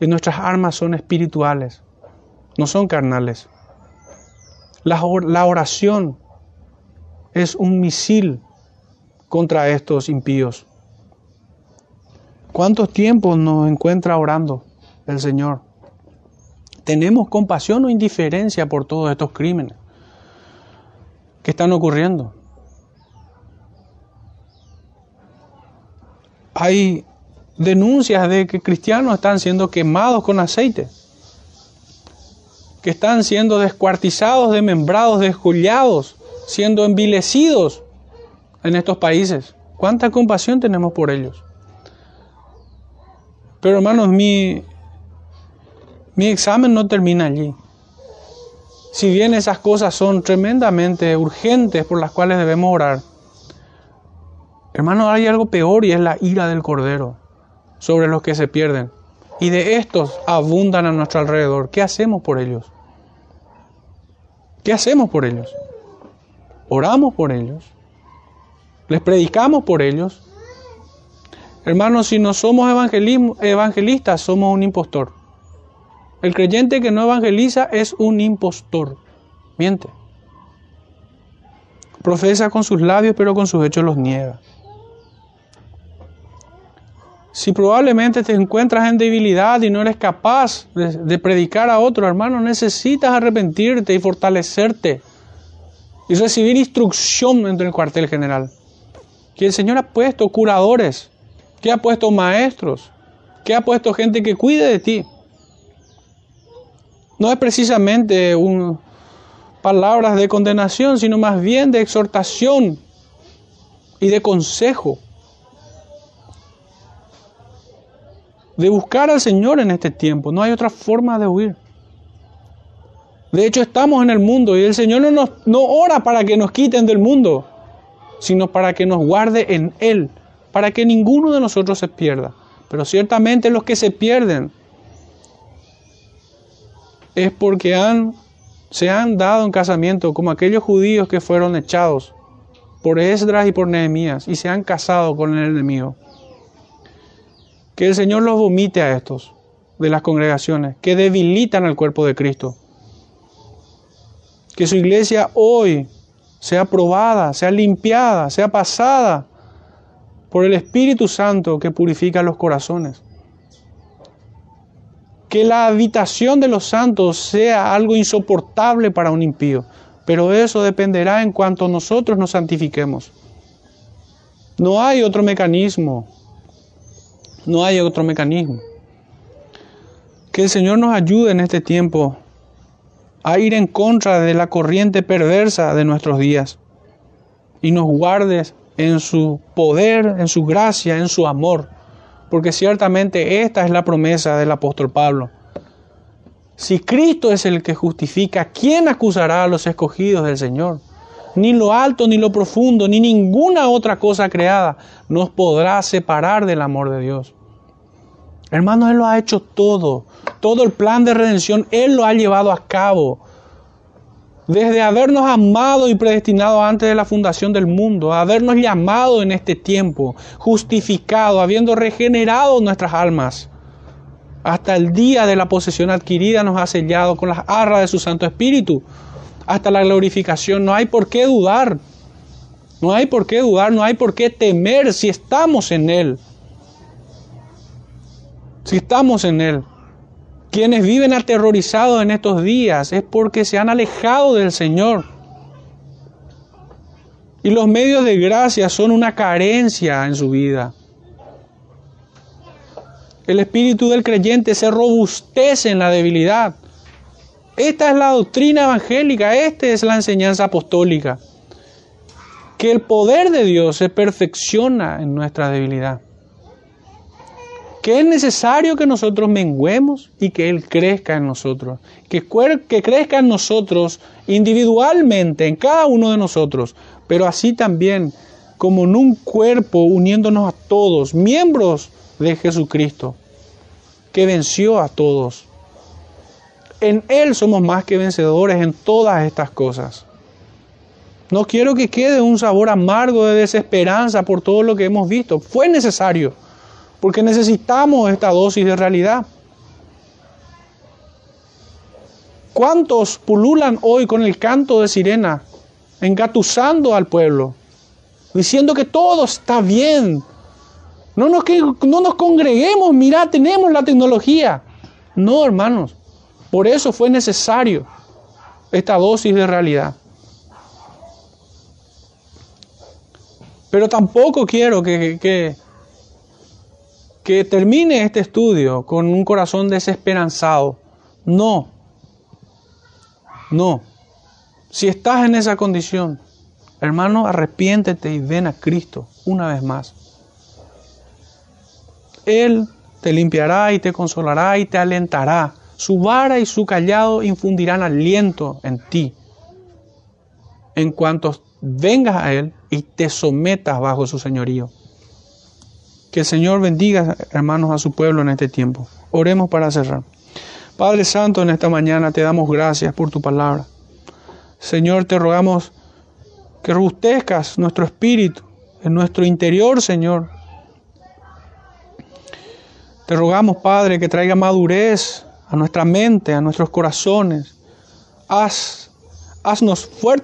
Y nuestras armas son espirituales, no son carnales. La, oración es un misil contra estos impíos. ¿Cuántos tiempos nos encuentra orando el Señor? ¿Tenemos compasión o indiferencia por todos estos crímenes que están ocurriendo? Hay denuncias de que cristianos están siendo quemados con aceite, que están siendo descuartizados, desmembrados, descollados, siendo envilecidos en estos países. ¿Cuánta compasión tenemos por ellos? Pero hermanos, mi, mi examen no termina allí. Si bien esas cosas son tremendamente urgentes por las cuales debemos orar, hermanos, hay algo peor y es la ira del Cordero sobre los que se pierden. Y de estos abundan a nuestro alrededor. ¿Qué hacemos por ellos? ¿Qué hacemos por ellos? Oramos por ellos. Les predicamos por ellos. Hermanos, si no somos evangelistas, somos un impostor. El creyente que no evangeliza es un impostor. Miente. Profesa con sus labios, pero con sus hechos los niega. Si probablemente te encuentras en debilidad y no eres capaz de, predicar a otro, hermano, necesitas arrepentirte y fortalecerte y recibir instrucción dentro del cuartel general. Que el Señor ha puesto curadores, que ha puesto maestros, que ha puesto gente que cuide de ti. No es precisamente un, palabras de condenación, sino más bien de exhortación y de consejo. De buscar al Señor en este tiempo. No hay otra forma de huir. De hecho, estamos en el mundo y el Señor no, nos, no ora para que nos quiten del mundo, sino para que nos guarde en Él, para que ninguno de nosotros se pierda. Pero ciertamente los que se pierden es porque han, se han dado en casamiento como aquellos judíos que fueron echados por Esdras y por Nehemías y se han casado con el enemigo. Que el Señor los vomite a estos de las congregaciones que debilitan al cuerpo de Cristo. Que su iglesia hoy sea probada, sea limpiada, sea pasada por el Espíritu Santo que purifica los corazones. Que la habitación de los santos sea algo insoportable para un impío, pero eso dependerá en cuanto nosotros nos santifiquemos. No hay otro mecanismo no hay otro mecanismo. Que el Señor nos ayude en este tiempo a ir en contra de la corriente perversa de nuestros días y nos guardes en su poder, en su gracia, en su amor, porque ciertamente esta es la promesa del apóstol Pablo. Si Cristo es el que justifica, ¿quién acusará a los escogidos del Señor? Ni lo alto, ni lo profundo, ni ninguna otra cosa creada nos podrá separar del amor de Dios. Hermanos, Él lo ha hecho todo. Todo el plan de redención, Él lo ha llevado a cabo. Desde habernos amado y predestinado antes de la fundación del mundo, habernos llamado en este tiempo, justificado, habiendo regenerado nuestras almas, hasta el día de la posesión adquirida nos ha sellado con las arras de su Santo Espíritu, hasta la glorificación. No hay por qué dudar, no hay por qué dudar, no hay por qué temer si estamos en Él si estamos en Él. Quienes viven aterrorizados en estos días es porque se han alejado del Señor. Y los medios de gracia son una carencia en su vida. El espíritu del creyente se robustece en la debilidad. Esta es la doctrina evangélica, esta es la enseñanza apostólica. Que el poder de Dios se perfecciona en nuestra debilidad que es necesario que nosotros menguemos y que Él crezca en nosotros, que, que crezca en nosotros individualmente, en cada uno de nosotros, pero así también como en un cuerpo uniéndonos a todos, miembros de Jesucristo, que venció a todos. En Él somos más que vencedores en todas estas cosas. No quiero que quede un sabor amargo de desesperanza por todo lo que hemos visto. Fue necesario porque necesitamos esta dosis de realidad. ¿Cuántos pululan hoy con el canto de sirena engatusando al pueblo, diciendo que todo está bien. No nos, no nos congreguemos, mira, tenemos la tecnología. No, hermanos, por eso fue necesario esta dosis de realidad. Pero tampoco quiero que, que termine este estudio con un corazón desesperanzado. No, no. Si estás en esa condición, hermano, arrepiéntete y ven a Cristo una vez más. Él te limpiará y te consolará y te alentará. Su vara y su callado infundirán aliento en ti. En cuanto vengas a Él y te sometas bajo su señorío. Que el Señor bendiga, hermanos, a su pueblo en este tiempo. Oremos para cerrar. Padre Santo, en esta mañana te damos gracias por tu palabra. Señor, te rogamos que robustezcas nuestro espíritu, en nuestro interior, Señor. Te rogamos, Padre, que traiga madurez a nuestra mente, a nuestros corazones. Haz, haznos fuertes